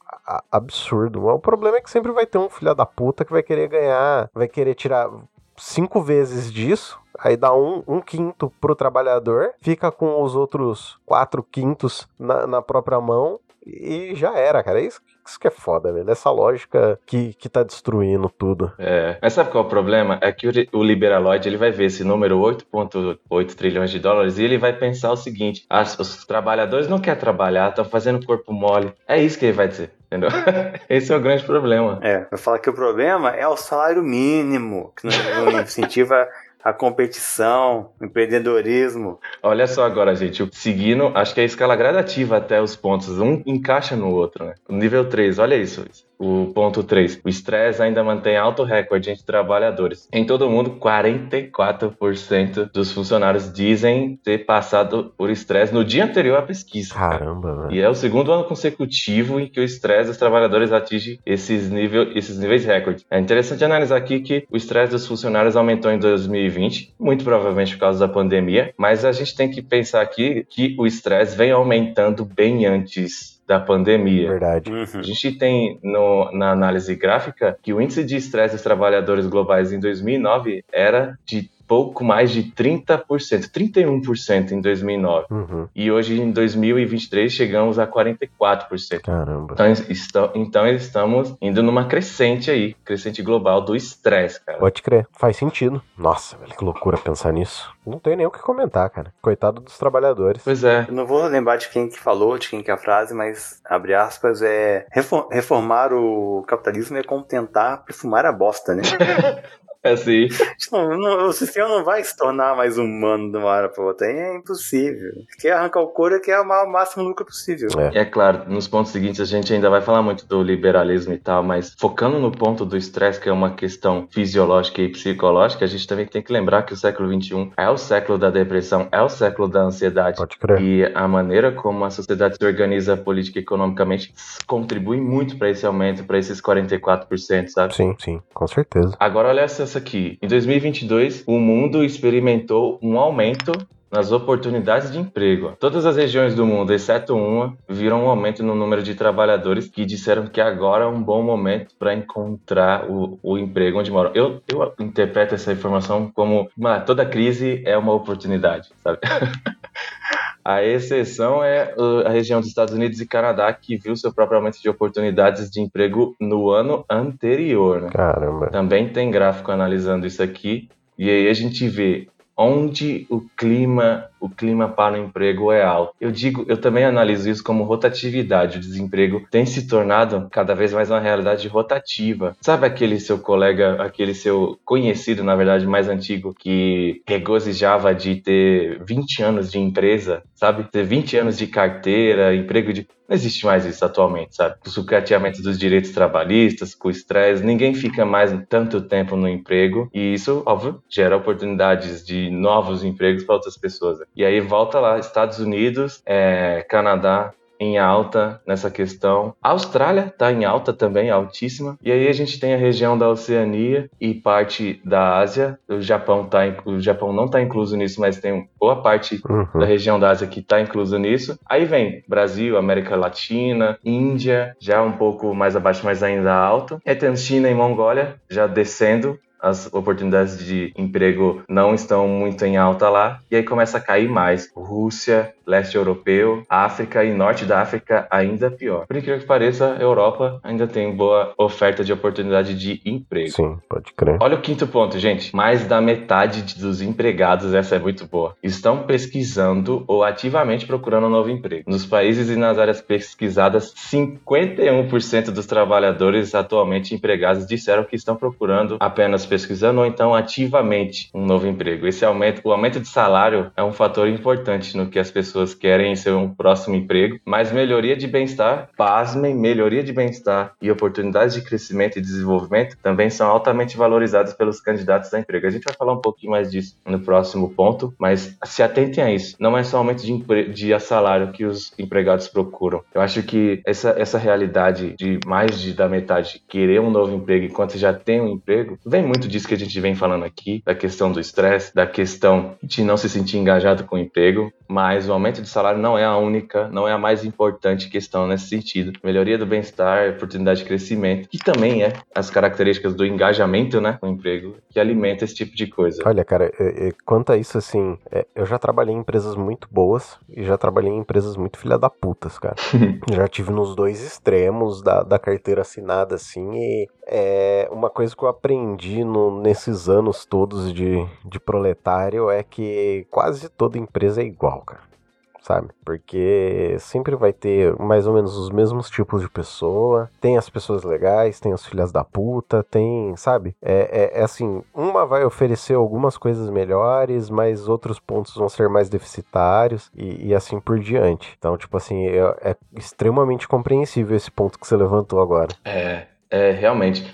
absurdo. O problema é que sempre vai ter um filho da puta que vai querer ganhar, vai querer tirar cinco vezes disso, aí dá um, um quinto pro trabalhador, fica com os outros quatro quintos na, na própria mão e já era, cara. É isso, isso que é foda, velho. Essa lógica que, que tá destruindo tudo. É. Mas sabe qual é o problema? É que o, o liberaloide ele vai ver esse número 8,8 trilhões de dólares e ele vai pensar o seguinte: as, os trabalhadores não querem trabalhar, estão fazendo corpo mole. É isso que ele vai dizer. Entendeu? Esse é o grande problema. É, vai falar que o problema é o salário mínimo, que não, não incentiva a competição, empreendedorismo. Olha só agora, gente, seguindo, acho que é a escala gradativa até os pontos, um encaixa no outro, né? nível 3, olha isso. O ponto 3. O estresse ainda mantém alto recorde entre trabalhadores. Em todo o mundo, 44% dos funcionários dizem ter passado por estresse no dia anterior à pesquisa. Caramba, velho. E é o segundo ano consecutivo em que o estresse dos trabalhadores atinge esses, nível, esses níveis recordes. É interessante analisar aqui que o estresse dos funcionários aumentou em 2020, muito provavelmente por causa da pandemia, mas a gente tem que pensar aqui que o estresse vem aumentando bem antes da pandemia. Verdade. Uhum. A gente tem no, na análise gráfica que o índice de estresse dos trabalhadores globais em 2009 era de pouco mais de 30%, 31% em 2009. Uhum. E hoje, em 2023, chegamos a 44%. Caramba. Então, então estamos indo numa crescente aí, crescente global do estresse, cara. Pode crer, faz sentido. Nossa, velho, que loucura pensar nisso. Não tem nem o que comentar, cara. Coitado dos trabalhadores. Pois é. Eu não vou lembrar de quem que falou, de quem que é a frase, mas, abre aspas, é reformar o capitalismo é como tentar perfumar a bosta, né? assim. Não, não, o sistema não vai se tornar mais humano de uma hora para outra. É impossível. Quer arrancar o couro, quer arrumar o máximo lucro possível. É. é claro, nos pontos seguintes a gente ainda vai falar muito do liberalismo e tal, mas focando no ponto do estresse, que é uma questão fisiológica e psicológica, a gente também tem que lembrar que o século XXI é o século da depressão, é o século da ansiedade. Pode crer. E a maneira como a sociedade se organiza política e economicamente contribui muito para esse aumento, para esses 44%, sabe? Sim, sim, com certeza. Agora olha essa aqui. Em 2022, o mundo experimentou um aumento nas oportunidades de emprego. Todas as regiões do mundo, exceto uma, viram um aumento no número de trabalhadores que disseram que agora é um bom momento para encontrar o, o, emprego onde moram. Eu, eu interpreto essa informação como uma, toda crise é uma oportunidade, sabe? A exceção é a região dos Estados Unidos e Canadá, que viu seu próprio aumento de oportunidades de emprego no ano anterior. Né? Caramba. Também tem gráfico analisando isso aqui. E aí a gente vê onde o clima, o clima para o emprego é alto. Eu digo, eu também analiso isso como rotatividade. O desemprego tem se tornado cada vez mais uma realidade rotativa. Sabe aquele seu colega, aquele seu conhecido, na verdade, mais antigo, que regozijava de ter 20 anos de empresa, sabe? Ter 20 anos de carteira, emprego de não existe mais isso atualmente, sabe? Com o sucateamento dos direitos trabalhistas, com estresse, ninguém fica mais tanto tempo no emprego e isso, óbvio, gera oportunidades de novos empregos para outras pessoas. E aí volta lá, Estados Unidos, é, Canadá, em alta nessa questão. A Austrália está em alta também, altíssima. E aí a gente tem a região da Oceania e parte da Ásia. O Japão tá, o Japão não está incluso nisso, mas tem boa parte uhum. da região da Ásia que está incluso nisso. Aí vem Brasil, América Latina, Índia, já um pouco mais abaixo, mas ainda alto. Aí tem China e Mongólia já descendo as oportunidades de emprego não estão muito em alta lá, e aí começa a cair mais. Rússia, leste europeu, África e norte da África ainda pior. Por incrível que pareça, a Europa ainda tem boa oferta de oportunidade de emprego. Sim, pode crer. Olha o quinto ponto, gente. Mais da metade dos empregados, essa é muito boa, estão pesquisando ou ativamente procurando um novo emprego. Nos países e nas áreas pesquisadas, 51% dos trabalhadores atualmente empregados disseram que estão procurando apenas pesquisando ou então ativamente um novo emprego. Esse aumento, o aumento de salário é um fator importante no que as pessoas pessoas querem seu um próximo emprego, mas melhoria de bem-estar, pasmem, melhoria de bem-estar e oportunidades de crescimento e desenvolvimento também são altamente valorizadas pelos candidatos a emprego. A gente vai falar um pouquinho mais disso no próximo ponto, mas se atentem a isso. Não é só aumento de, de salário que os empregados procuram. Eu acho que essa, essa realidade de mais de da metade querer um novo emprego enquanto já tem um emprego, vem muito disso que a gente vem falando aqui, da questão do estresse, da questão de não se sentir engajado com o emprego, mas o aumento aumento de salário não é a única, não é a mais importante questão nesse sentido. Melhoria do bem-estar, oportunidade de crescimento, que também é as características do engajamento, né, com o emprego, que alimenta esse tipo de coisa. Olha, cara, quanto a isso, assim, é, eu já trabalhei em empresas muito boas e já trabalhei em empresas muito filha da putas, cara. já tive nos dois extremos da, da carteira assinada, assim, e é uma coisa que eu aprendi no, nesses anos todos de, de proletário é que quase toda empresa é igual, cara sabe? Porque sempre vai ter mais ou menos os mesmos tipos de pessoa. Tem as pessoas legais, tem as filhas da puta, tem, sabe? É, é, é assim, uma vai oferecer algumas coisas melhores, mas outros pontos vão ser mais deficitários e, e assim por diante. Então, tipo assim, é, é extremamente compreensível esse ponto que você levantou agora. É, é realmente.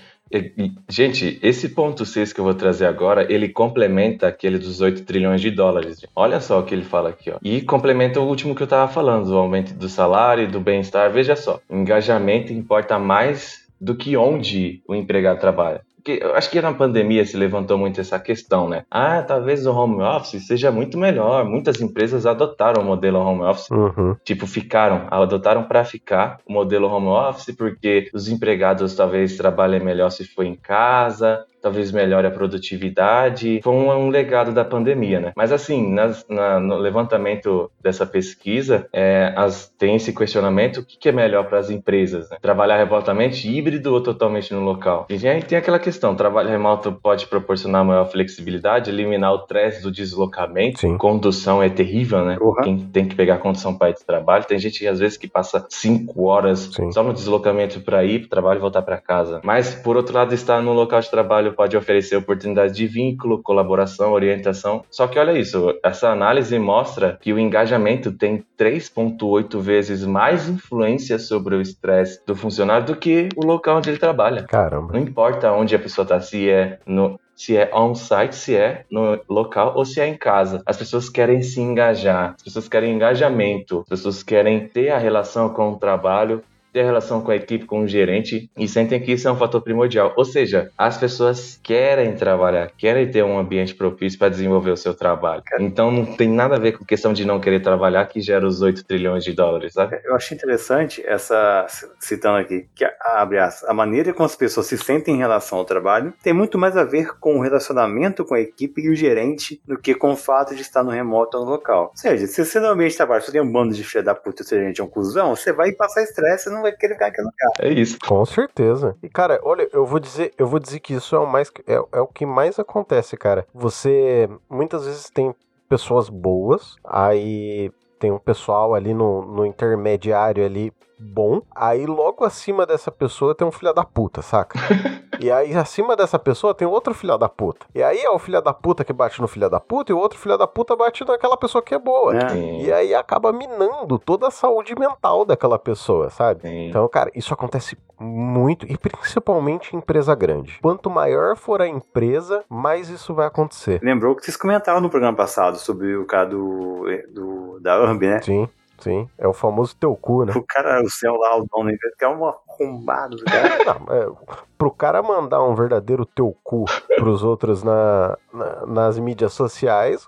Gente, esse ponto 6 que eu vou trazer agora, ele complementa aquele dos 8 trilhões de dólares. Olha só o que ele fala aqui, ó. E complementa o último que eu estava falando, o aumento do salário e do bem-estar. Veja só, engajamento importa mais do que onde o empregado trabalha. Porque eu acho que na pandemia se levantou muito essa questão, né? Ah, talvez o home office seja muito melhor. Muitas empresas adotaram o modelo home office. Uhum. Tipo, ficaram, adotaram para ficar o modelo home office porque os empregados talvez trabalhem melhor se for em casa, talvez melhore a produtividade. Foi um, um legado da pandemia, né? Mas assim, nas, na, no levantamento dessa pesquisa, é, as, tem esse questionamento: o que, que é melhor para as empresas? Né? Trabalhar remotamente, híbrido ou totalmente no local? E aí tem aquela questão: trabalho remoto pode proporcionar maior flexibilidade, eliminar o estresse do deslocamento. Sim. Condução é terrível, né? Uhum. Quem tem que pegar condução para ir de trabalho. Tem gente às vezes que passa cinco horas Sim. só no deslocamento para ir para o trabalho e voltar para casa. Mas por outro lado, estar no local de trabalho pode oferecer oportunidades de vínculo, colaboração, orientação. Só que olha isso, essa análise mostra que o engajamento tem 3,8 vezes mais influência sobre o estresse do funcionário do que o local onde ele trabalha. Caramba. Não importa onde a pessoa está, se é no se é on-site, se é no local ou se é em casa. As pessoas querem se engajar, as pessoas querem engajamento, as pessoas querem ter a relação com o trabalho ter relação com a equipe, com o gerente e sentem que isso é um fator primordial. Ou seja, as pessoas querem trabalhar, querem ter um ambiente propício para desenvolver o seu trabalho. Então não tem nada a ver com questão de não querer trabalhar que gera os 8 trilhões de dólares, sabe? Eu achei interessante essa, citando aqui, que abre a, a maneira como as pessoas se sentem em relação ao trabalho tem muito mais a ver com o relacionamento com a equipe e o gerente do que com o fato de estar no remoto ou no local. Ou seja, se você no ambiente de trabalho você tem um bando de filha da puta e o gerente é um cuzão, você vai passar estresse, não vai querer ficar naquele lugar. É isso. Com certeza. E, cara, olha, eu vou dizer, eu vou dizer que isso é o mais é, é o que mais acontece, cara. Você muitas vezes tem pessoas boas, aí tem um pessoal ali no, no intermediário ali bom, aí logo acima dessa pessoa tem um filho da puta, saca? e aí acima dessa pessoa tem outro filho da puta. E aí é o filho da puta que bate no filho da puta e o outro filho da puta bate naquela pessoa que é boa. É. E aí acaba minando toda a saúde mental daquela pessoa, sabe? Sim. Então, cara, isso acontece muito e principalmente em empresa grande. Quanto maior for a empresa, mais isso vai acontecer. Lembrou que vocês comentaram no programa passado sobre o cara do, do da URB, né? Sim, sim. É o famoso teu cu, né? O cara, o céu lá, o dono, que é um arrombado, cara. Não, é, pro cara mandar um verdadeiro teu cu pros outros na, na- nas mídias sociais,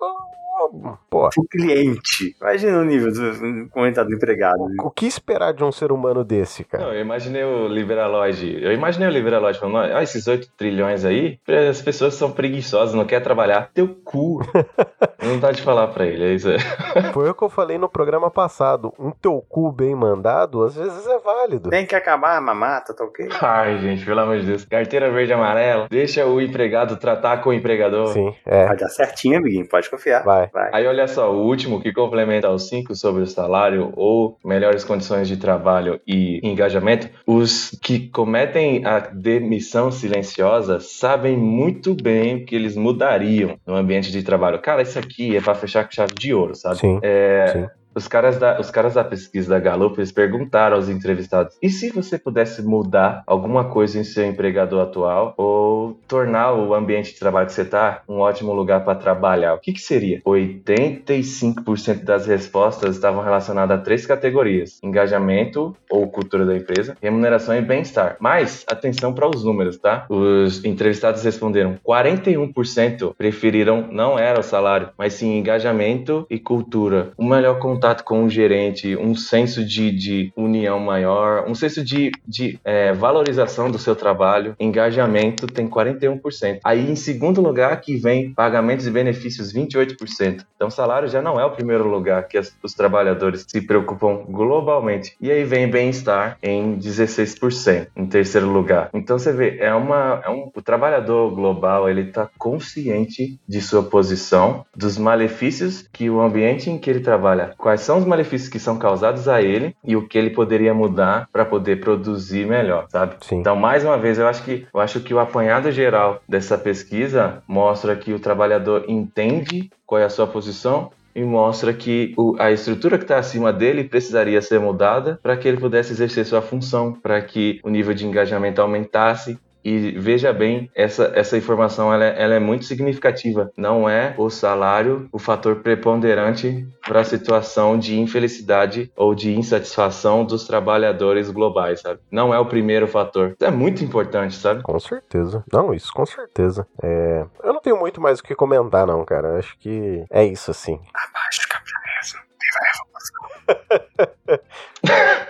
pô, o cliente. Imagina o nível do comentário do empregado. o que esperar de um ser humano desse, cara? Não, eu imaginei o Liberaloid. Eu imaginei o Liberaloid falando: ah, esses 8 trilhões aí, as pessoas são preguiçosas, não querem trabalhar. Teu cu. não dá de falar pra ele, é isso aí. Foi o que eu falei no programa passado. Um teu cu bem mandado, às vezes é válido. Tem que acabar a mamata, tá ok? Ai, gente, pelo amor de Deus. Carteira verde e amarela. Deixa o empregado tratar com o empregador. Sim, é. Vai dar certinho, amiguinho, pode confiar. Vai. Vai. Aí olha só, o último que complementa os cinco sobre o salário ou melhores condições de trabalho e engajamento, os que cometem a demissão silenciosa sabem muito bem o que eles mudariam no ambiente de trabalho. Cara, isso aqui é pra fechar com chave de ouro, sabe? Sim. É, Sim. Os caras, da, os caras da pesquisa da Gallup, eles perguntaram aos entrevistados, e se você pudesse mudar alguma coisa em seu empregador atual ou tornar o ambiente de trabalho que você está um ótimo lugar para trabalhar, o que, que seria? 85% das respostas estavam relacionadas a três categorias, engajamento ou cultura da empresa, remuneração e bem-estar. Mas, atenção para os números, tá? Os entrevistados responderam, 41% preferiram, não era o salário, mas sim engajamento e cultura. O melhor contato com o gerente, um senso de, de união maior, um senso de, de é, valorização do seu trabalho, engajamento tem 41%. Aí, em segundo lugar, que vem pagamentos e benefícios, 28%. Então, salário já não é o primeiro lugar que as- os trabalhadores se preocupam globalmente. E aí vem bem-estar em 16%, em terceiro lugar. Então, você vê, é uma, é um, o trabalhador global, ele está consciente de sua posição, dos malefícios que o ambiente em que ele trabalha, são os malefícios que são causados a ele e o que ele poderia mudar para poder produzir melhor, sabe? Sim. Então, mais uma vez, eu acho que eu acho que o apanhado geral dessa pesquisa mostra que o trabalhador entende qual é a sua posição e mostra que o- a estrutura que está acima dele precisaria ser mudada para que ele pudesse exercer sua função, para que o nível de engajamento aumentasse. E veja bem, essa, essa informação ela, é- ela é muito significativa. Não é o salário o fator preponderante para a situação de infelicidade ou de insatisfação dos trabalhadores globais, sabe? Não é o primeiro fator. Isso é muito importante, sabe? Com certeza. Não, isso com certeza. É, Eu não tenho muito mais o que comentar, não, cara. Acho que é isso, assim. Abaixo o capitalismo.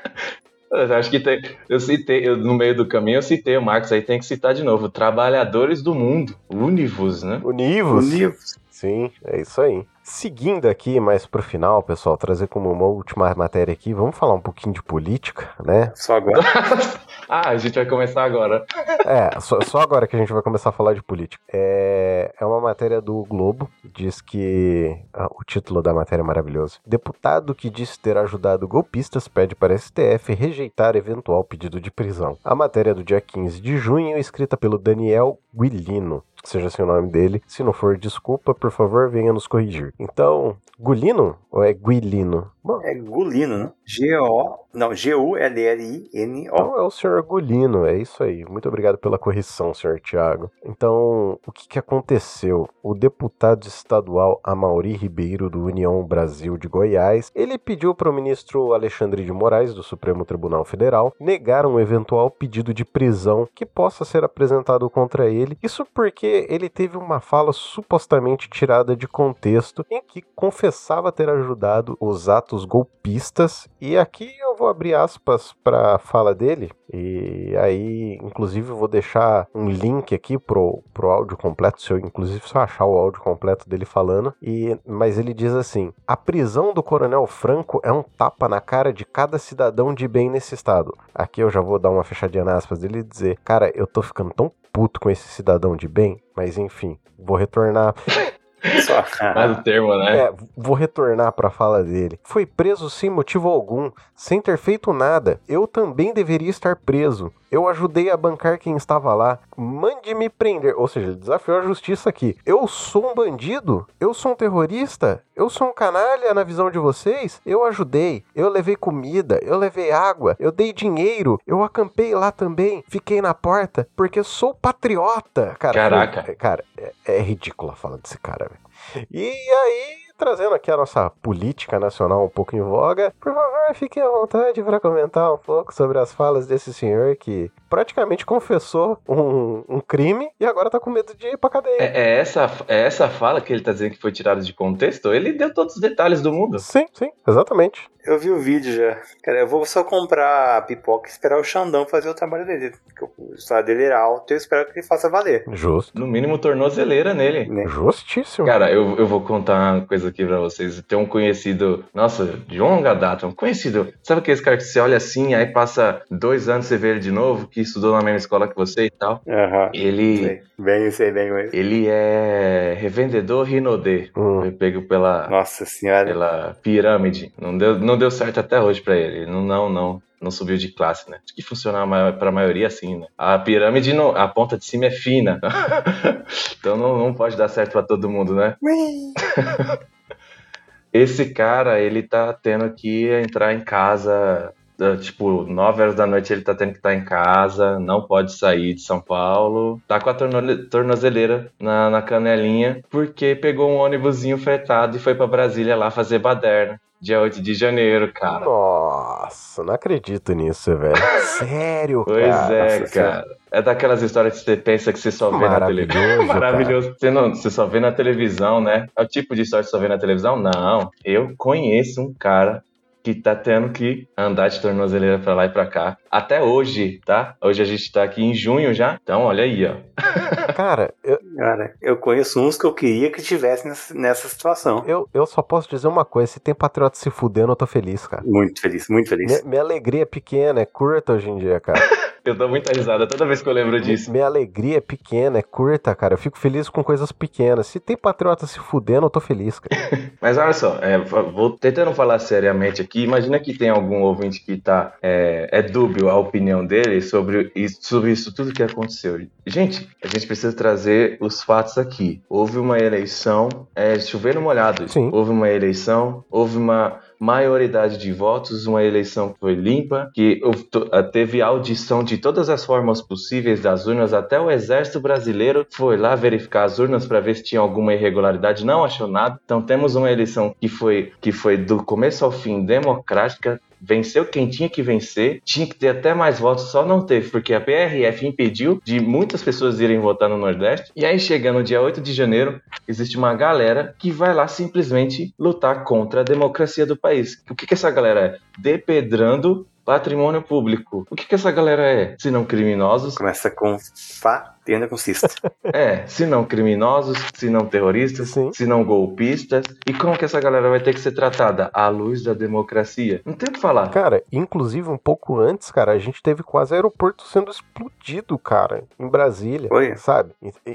Eu acho que tem, eu citei, eu, no meio do caminho eu citei o Marcos, aí tem que citar de novo. Trabalhadores do mundo, Univos, né? Univos. Univos. Sim, é isso aí. Seguindo aqui mais pro final, pessoal, trazer como uma última matéria aqui, vamos falar um pouquinho de política, né? Só agora. Ah, a gente vai começar agora. É, só, só, agora que a gente vai começar a falar de política. É, é uma matéria do Globo, diz que. Ah, o título da matéria é maravilhoso. Deputado que disse ter ajudado golpistas pede para STF rejeitar eventual pedido de prisão. A matéria é do dia 15 de junho, escrita pelo Daniel Guilino seja assim o nome dele. Se não for, desculpa, por favor, venha nos corrigir. Então, Gulino ou é Guilino? Bom, é Gulino, né? G-O. Não, G-U-L-L-I-N-O. Então é o senhor Gulino, é isso aí. Muito obrigado pela correção, senhor Tiago. Então, o que, que aconteceu? O deputado estadual Amauri Ribeiro, do União Brasil de Goiás, ele pediu para o ministro Alexandre de Moraes, do Supremo Tribunal Federal, negar um eventual pedido de prisão que possa ser apresentado contra ele. Isso porque ele teve uma fala supostamente tirada de contexto em que confessava ter ajudado os atos atos golpistas. E aqui eu vou abrir aspas para a fala dele. E aí, inclusive, eu vou deixar um link aqui pro, pro áudio completo, se eu, inclusive, se eu achar o áudio completo dele falando. E, mas ele diz assim: a prisão do Coronel Franco é um tapa na cara de cada cidadão de bem nesse estado. Aqui eu já vou dar uma fechadinha nas aspas dele e dizer: cara, eu tô ficando tão puto com esse cidadão de bem, mas enfim, vou retornar. Só. Mais o termo, né? É, vou retornar para a fala dele. Foi preso sem motivo algum, sem ter feito nada. Eu também deveria estar preso. Eu ajudei a bancar quem estava lá. Mande me prender. Ou seja, ele desafiou a justiça aqui. Eu sou um bandido? Eu sou um terrorista? Eu sou um canalha na visão de vocês? Eu ajudei. Eu levei comida. Eu levei água. Eu dei dinheiro. Eu acampei lá também. Fiquei na porta porque sou patriota. Cara, Caraca. Foi, cara, é, é ridícula a fala desse cara, velho. E aí, trazendo aqui a nossa política nacional um pouco em voga, por favor, fiquem à vontade para comentar um pouco sobre as falas desse senhor que praticamente confessou um, um crime e agora tá com medo de ir pra cadeia. É, é, essa, é essa fala que ele tá dizendo que foi tirada de contexto? Ele deu todos os detalhes do mundo. Sim, sim, exatamente. Eu vi o vídeo já. Cara, eu vou só comprar a pipoca e esperar o Xandão fazer o trabalho dele. Porque o salário dele é alto e eu espero que ele faça valer. Justo. No mínimo, tornozeleira nele. Né? Justíssimo. Cara, eu, eu vou contar uma coisa aqui pra vocês. Tem um conhecido, nossa, de longa data, um conhecido. Sabe aquele cara que você olha assim, aí passa dois anos e você vê ele de novo, que estudou na mesma escola que você e tal? Uhum. Ele. Sei. Bem, sei bem, mas... Ele é revendedor Rinodê. Hum. Foi pego pela. Nossa senhora. Pela pirâmide. Não deu, não deu certo até hoje pra ele. Não, não, não. Não subiu de classe, né? Acho que funciona pra maioria assim, né? A pirâmide, não, a ponta de cima é fina. então não, não pode dar certo pra todo mundo, né? Esse cara, ele tá tendo que entrar em casa tipo, 9 horas da noite ele tá tendo que estar tá em casa, não pode sair de São Paulo, tá com a tornozeleira na, na canelinha, porque pegou um ônibusinho fretado e foi para Brasília lá fazer baderna. Dia 8 de janeiro, cara. Nossa, não acredito nisso, velho. Sério, pois cara. Pois é, cara. É daquelas histórias que você pensa que você só vê na televisão. Maravilhoso. Você, não, você só vê na televisão, né? É o tipo de história que você só vê na televisão? Não. Eu conheço um cara que tá tendo que andar de tornozeleira pra lá e pra cá. Até hoje, tá? Hoje a gente tá aqui em junho já. Então, olha aí, ó. Cara, eu... Cara, eu conheço uns que eu queria que tivesse nessa, nessa situação. Eu, eu só posso dizer uma coisa: se tem patriota se fudendo, eu tô feliz, cara. Muito feliz, muito feliz. Minha, minha alegria é pequena, é curta hoje em dia, cara. Eu dou muita risada toda vez que eu lembro disso. Minha alegria é pequena, é curta, cara. Eu fico feliz com coisas pequenas. Se tem patriota se fudendo, eu tô feliz, cara. Mas olha só, é, vou tentando falar seriamente aqui. Imagina que tem algum ouvinte que tá. É, é dúbio a opinião dele sobre isso, sobre isso tudo que aconteceu. Gente, a gente precisa trazer os fatos aqui. Houve uma eleição, é, chovendo molhado. Sim. Houve uma eleição, houve uma maioridade de votos, uma eleição que foi limpa, que teve audição de todas as formas possíveis das urnas, até o exército brasileiro foi lá verificar as urnas para ver se tinha alguma irregularidade, não achou nada. Então temos uma eleição que foi que foi do começo ao fim democrática, venceu quem tinha que vencer, tinha que ter até mais votos, só não teve, porque a PRF impediu de muitas pessoas irem votar no Nordeste. E aí, chegando no dia 8 de janeiro, existe uma galera que vai lá simplesmente lutar contra a democracia do país. O que, que essa galera é? Depedrando patrimônio público. O que, que essa galera é? Se não criminosos. Começa com Fá termina com cista. é, se não criminosos, se não terroristas, Sim. se não golpistas. E como que essa galera vai ter que ser tratada? À luz da democracia. Não tem o que falar. Cara, inclusive um pouco antes, cara, a gente teve quase aeroporto sendo explodido, cara, em Brasília. Foi. Sabe?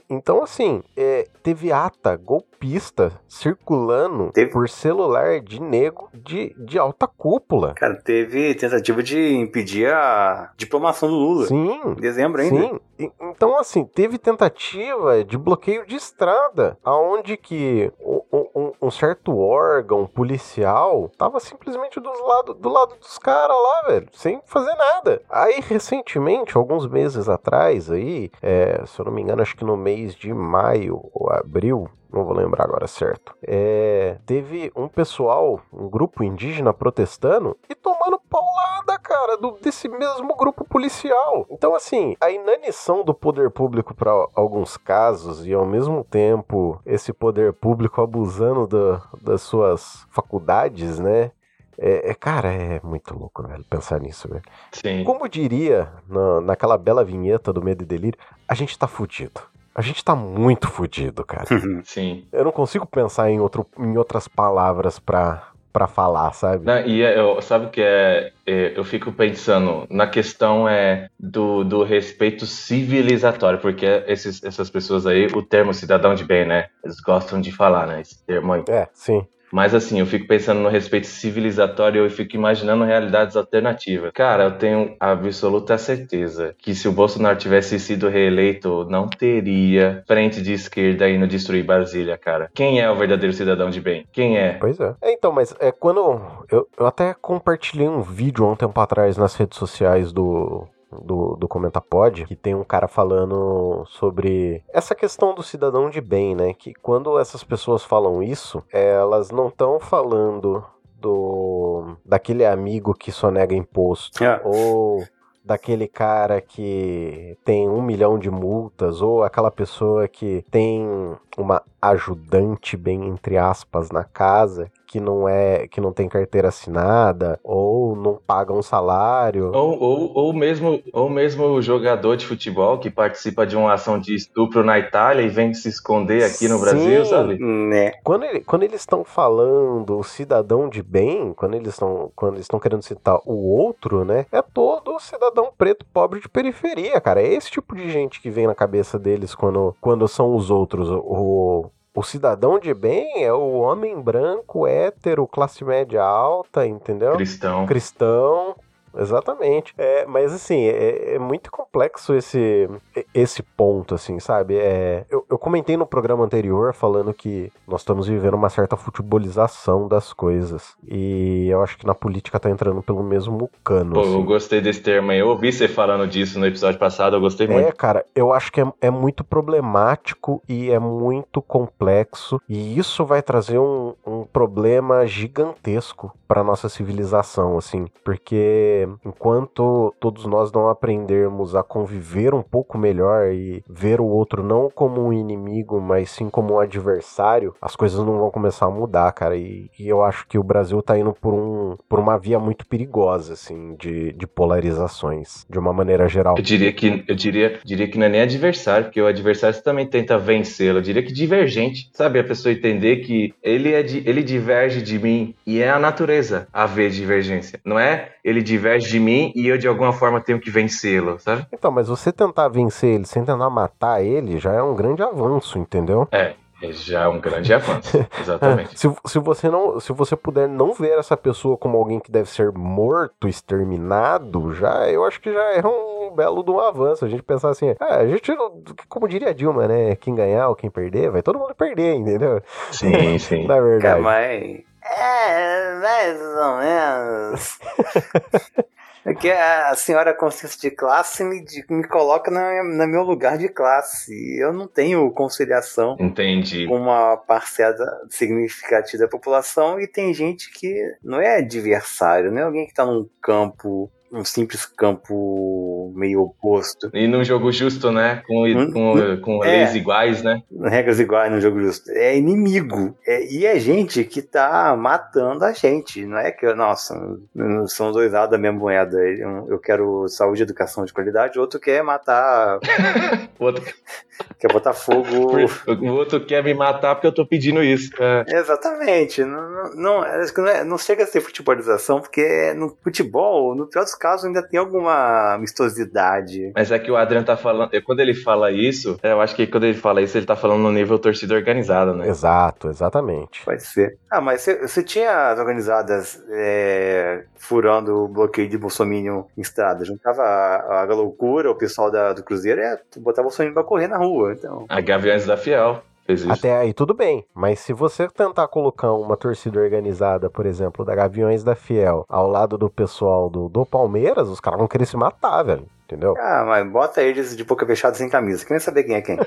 Então, assim, é, teve ata golpista circulando teve... por celular de nego de, de alta cúpula. Cara, teve tentativa de impedir a diplomação do Lula. Sim. Em dezembro ainda. Sim. Então, assim, teve tentativa de bloqueio de estrada, aonde que um, um certo órgão policial tava simplesmente do lado, do lado dos caras lá, velho, sem fazer nada. Aí, recentemente, alguns meses atrás, aí, é, se eu não me engano, acho que no mês de maio ou abril, não vou lembrar agora certo. É, teve um pessoal, um grupo indígena protestando e tomando paulada, cara, do, desse mesmo grupo policial. Então, assim, a inanição do poder público para alguns casos e ao mesmo tempo esse poder público abusando do, das suas faculdades, né? É, é, cara, é muito louco, velho, pensar nisso, velho. Sim. Como diria na, naquela bela vinheta do Medo e Delírio, a gente tá fudido. A gente tá muito fudido, cara. Sim. Eu não consigo pensar em, outro, em outras palavras pra, pra falar, sabe? Não, e é, eu, sabe o que é, é, Eu fico pensando na questão é do, do respeito civilizatório, porque esses, essas pessoas aí, o termo cidadão de bem, né? Eles gostam de falar, né? Esse termo aí. É, sim. Mas assim, eu fico pensando no respeito civilizatório e fico imaginando realidades alternativas. Cara, eu tenho absoluta certeza que se o Bolsonaro tivesse sido reeleito, não teria frente de esquerda indo destruir Brasília, cara. Quem é o verdadeiro cidadão de bem? Quem é? Pois é. é então, mas é quando. Eu, eu até compartilhei um vídeo há um tempo atrás nas redes sociais do do, do Comentapod, que tem um cara falando sobre essa questão do cidadão de bem, né? Que quando essas pessoas falam isso, elas não estão falando do daquele amigo que só nega imposto é. ou daquele cara que tem um milhão de multas ou aquela pessoa que tem uma ajudante bem entre aspas na casa que não é que não tem carteira assinada ou não paga um salário. Ou, ou, ou mesmo ou mesmo o jogador de futebol que participa de uma ação de estupro na Itália e vem se esconder aqui no Sim, Brasil sabe? né? Quando, ele, quando eles estão falando o cidadão de bem quando eles estão quando eles estão querendo citar o outro né? É todo cidadão preto pobre de periferia cara. É esse tipo de gente que vem na cabeça deles quando quando são os outros o o cidadão de bem é o homem branco, hétero, classe média alta, entendeu? Cristão. Cristão, Exatamente. É, mas assim, é, é, muito complexo esse, esse ponto, assim, sabe? É, eu, eu comentei no programa anterior falando que nós estamos vivendo uma certa futebolização das coisas. E eu acho que na política tá entrando pelo mesmo cano. Pô, assim. eu gostei desse termo aí. Eu ouvi você falando disso no episódio passado, eu gostei muito. É, cara, eu acho que é, é muito problemático e é muito complexo. E isso vai trazer um, um problema gigantesco para nossa civilização, assim, porque enquanto todos nós não aprendermos a conviver um pouco melhor e ver o outro não como um inimigo, mas sim como um adversário, as coisas não vão começar a mudar, cara. E, e eu acho que o Brasil tá indo por, um, por uma via muito perigosa, assim, de, de polarizações, de uma maneira geral. Eu diria que eu diria, diria que não é nem adversário, porque o adversário também tenta vencê-lo. Eu diria que divergente, sabe? A pessoa entender que ele é de, ele diverge de mim e é a natureza natureza haver divergência. Não é ele diverge de mim e eu de alguma forma tenho que vencê-lo, sabe? Então, mas você tentar vencer ele sem tentar matar ele já é um grande avanço, entendeu? É. é já é um grande avanço, exatamente. se, se, você não, se você puder não ver essa pessoa como alguém que deve ser morto, exterminado, já eu acho que já é um belo de um avanço. A gente pensar assim, ah, a gente, como diria a Dilma, né? Quem ganhar ou quem perder, vai todo mundo perder, entendeu? Sim, sim. Na verdade. Mas é, mais ou menos. É a senhora consciência de classe me, me coloca na, no meu lugar de classe. Eu não tenho conciliação Entendi. com uma parcela significativa da população e tem gente que não é adversário, não é alguém que está num campo um simples campo meio oposto. E num jogo justo, né? Com, hum, com, hum, com é, leis iguais, né? Regras iguais no jogo justo. É inimigo. É, e é gente que tá matando a gente. Não é que, nossa, são dois lados da mesma moeda. Eu quero saúde e educação de qualidade, o outro quer matar. o outro quer botar fogo. o outro quer me matar porque eu tô pedindo isso. É. Exatamente. Não, não, não, é, não chega a ser futebolização, porque no futebol, no pior dos casos, ainda tem alguma amistosidade. Mas é que o Adrian tá falando. Quando ele fala isso, eu acho que quando ele fala isso, ele tá falando no nível torcida organizada, né? Exato, exatamente. Pode ser. Ah, mas você tinha as organizadas é, furando o bloqueio de Bolsonaro em estrada. Juntava a, a loucura, o pessoal da, do Cruzeiro, e é, botava o Bolsonaro pra correr na rua. Então. A Gaviões da Fiel. Até aí tudo bem, mas se você tentar colocar uma torcida organizada, por exemplo, da Gaviões da Fiel, ao lado do pessoal do, do Palmeiras, os caras vão querer se matar, velho. Entendeu? Ah, mas bota eles de boca fechada sem camisa. Quer nem saber quem é quem.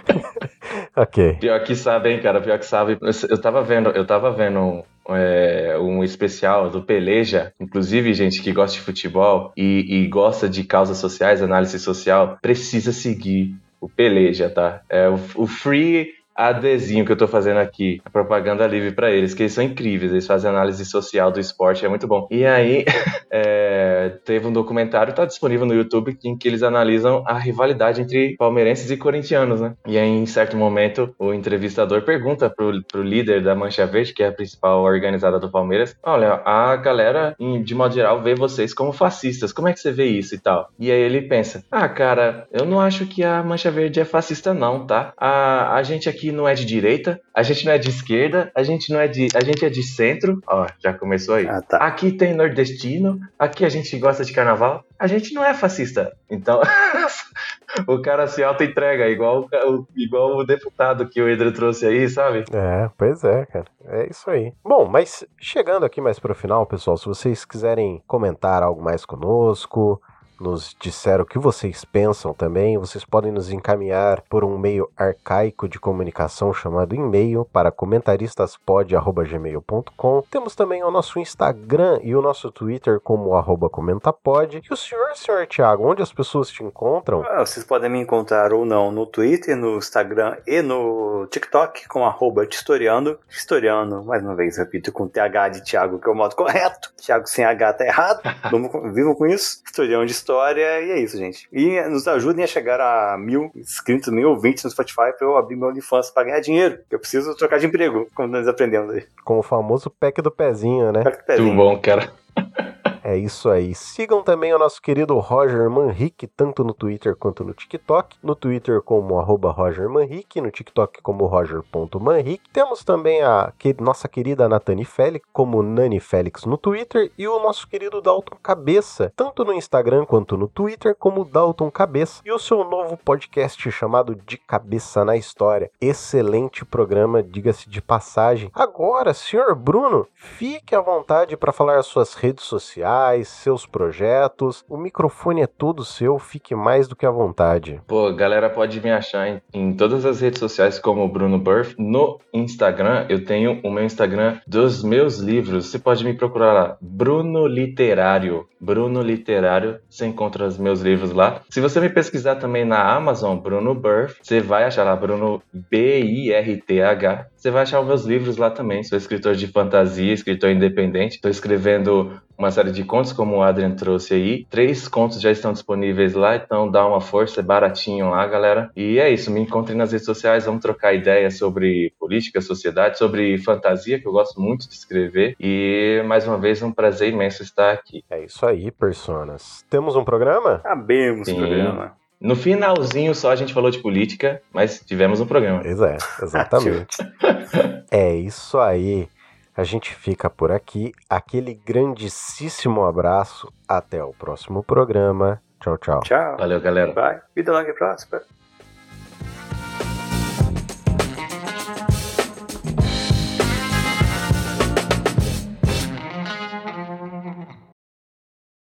ok. Pior que sabe, hein, cara. Pior que sabe. Eu tava vendo, eu tava vendo é, um especial do Peleja, inclusive gente que gosta de futebol e, e, gosta de causas sociais, análise social, precisa seguir o Peleja, tá? É o, o Free ADzinho que eu tô fazendo aqui, a propaganda livre para eles, que eles são incríveis, eles fazem análise social do esporte, é muito bom. E aí, é, teve um documentário, tá disponível no YouTube, em que eles analisam a rivalidade entre palmeirenses e corintianos, né? E aí, em certo momento, o entrevistador pergunta pro, pro líder da Mancha Verde, que é a principal organizada do Palmeiras, olha, a galera, de modo geral, vê vocês como fascistas, como é que você vê isso e tal? E aí ele pensa, ah, cara, eu não acho que a Mancha Verde é fascista não, tá? A, a gente aqui não é de direita, a gente não é de esquerda, a gente não é de. A gente é de centro. Ó, já começou aí. Ah, tá. Aqui tem nordestino, aqui a gente gosta de carnaval. A gente não é fascista. Então, o cara se auto-entrega, igual, igual o deputado que o Edro trouxe aí, sabe? É, pois é, cara. É isso aí. Bom, mas chegando aqui mais pro final, pessoal, se vocês quiserem comentar algo mais conosco, nos disser o que vocês pensam também. Vocês podem nos encaminhar por um meio arcaico de comunicação chamado e-mail para comentaristas.pod@gmail.com. Temos também o nosso Instagram e o nosso Twitter como arroba comentapod. E o senhor, senhor Thiago, onde as pessoas te encontram? Ah, vocês podem me encontrar ou não no Twitter, no Instagram e no TikTok com arroba historiando. Historiando, mais uma vez, repito, com TH de Thiago, que é o modo correto. Thiago sem H tá errado. Vamos, vivam com isso. Historiando de história e é isso, gente. E nos ajudem a chegar a mil inscritos, mil ouvintes no Spotify pra eu abrir meu OnlyFans pra ganhar dinheiro. Eu preciso trocar de emprego, como nós aprendemos aí. Com o famoso pack do pezinho, né? Pack do pezinho. Muito bom, cara. É isso aí. Sigam também o nosso querido Roger Manrique, tanto no Twitter quanto no TikTok. No Twitter como arroba Roger Manrique, no TikTok como roger.manrique. Temos também a que, nossa querida Natani Félix, como Nani Félix no Twitter. E o nosso querido Dalton Cabeça, tanto no Instagram quanto no Twitter, como Dalton Cabeça. E o seu novo podcast chamado De Cabeça na História. Excelente programa, diga-se de passagem. Agora, senhor Bruno, fique à vontade para falar as suas redes sociais sociais, seus projetos. O microfone é todo seu, fique mais do que à vontade. Pô, galera pode me achar em, em todas as redes sociais como Bruno Burff. No Instagram, eu tenho o meu Instagram dos meus livros. Você pode me procurar lá, Bruno Literário. Bruno Literário, você encontra os meus livros lá. Se você me pesquisar também na Amazon, Bruno Burff, você vai achar lá Bruno B-I-R-T-H. Você vai achar os meus livros lá também. Sou escritor de fantasia, escritor independente. Estou escrevendo uma série de contos, como o Adrian trouxe aí. Três contos já estão disponíveis lá, então dá uma força, é baratinho lá, galera. E é isso, me encontrem nas redes sociais, vamos trocar ideias sobre política, sociedade, sobre fantasia, que eu gosto muito de escrever. E mais uma vez, um prazer imenso estar aqui. É isso aí, personas. Temos um programa? Sabemos o programa. No finalzinho só a gente falou de política, mas tivemos um programa. Pois é, exatamente. é isso aí. A gente fica por aqui. Aquele grandíssimo abraço. Até o próximo programa. Tchau, tchau. Tchau. Valeu, galera. Bye. Vida longa e próspera.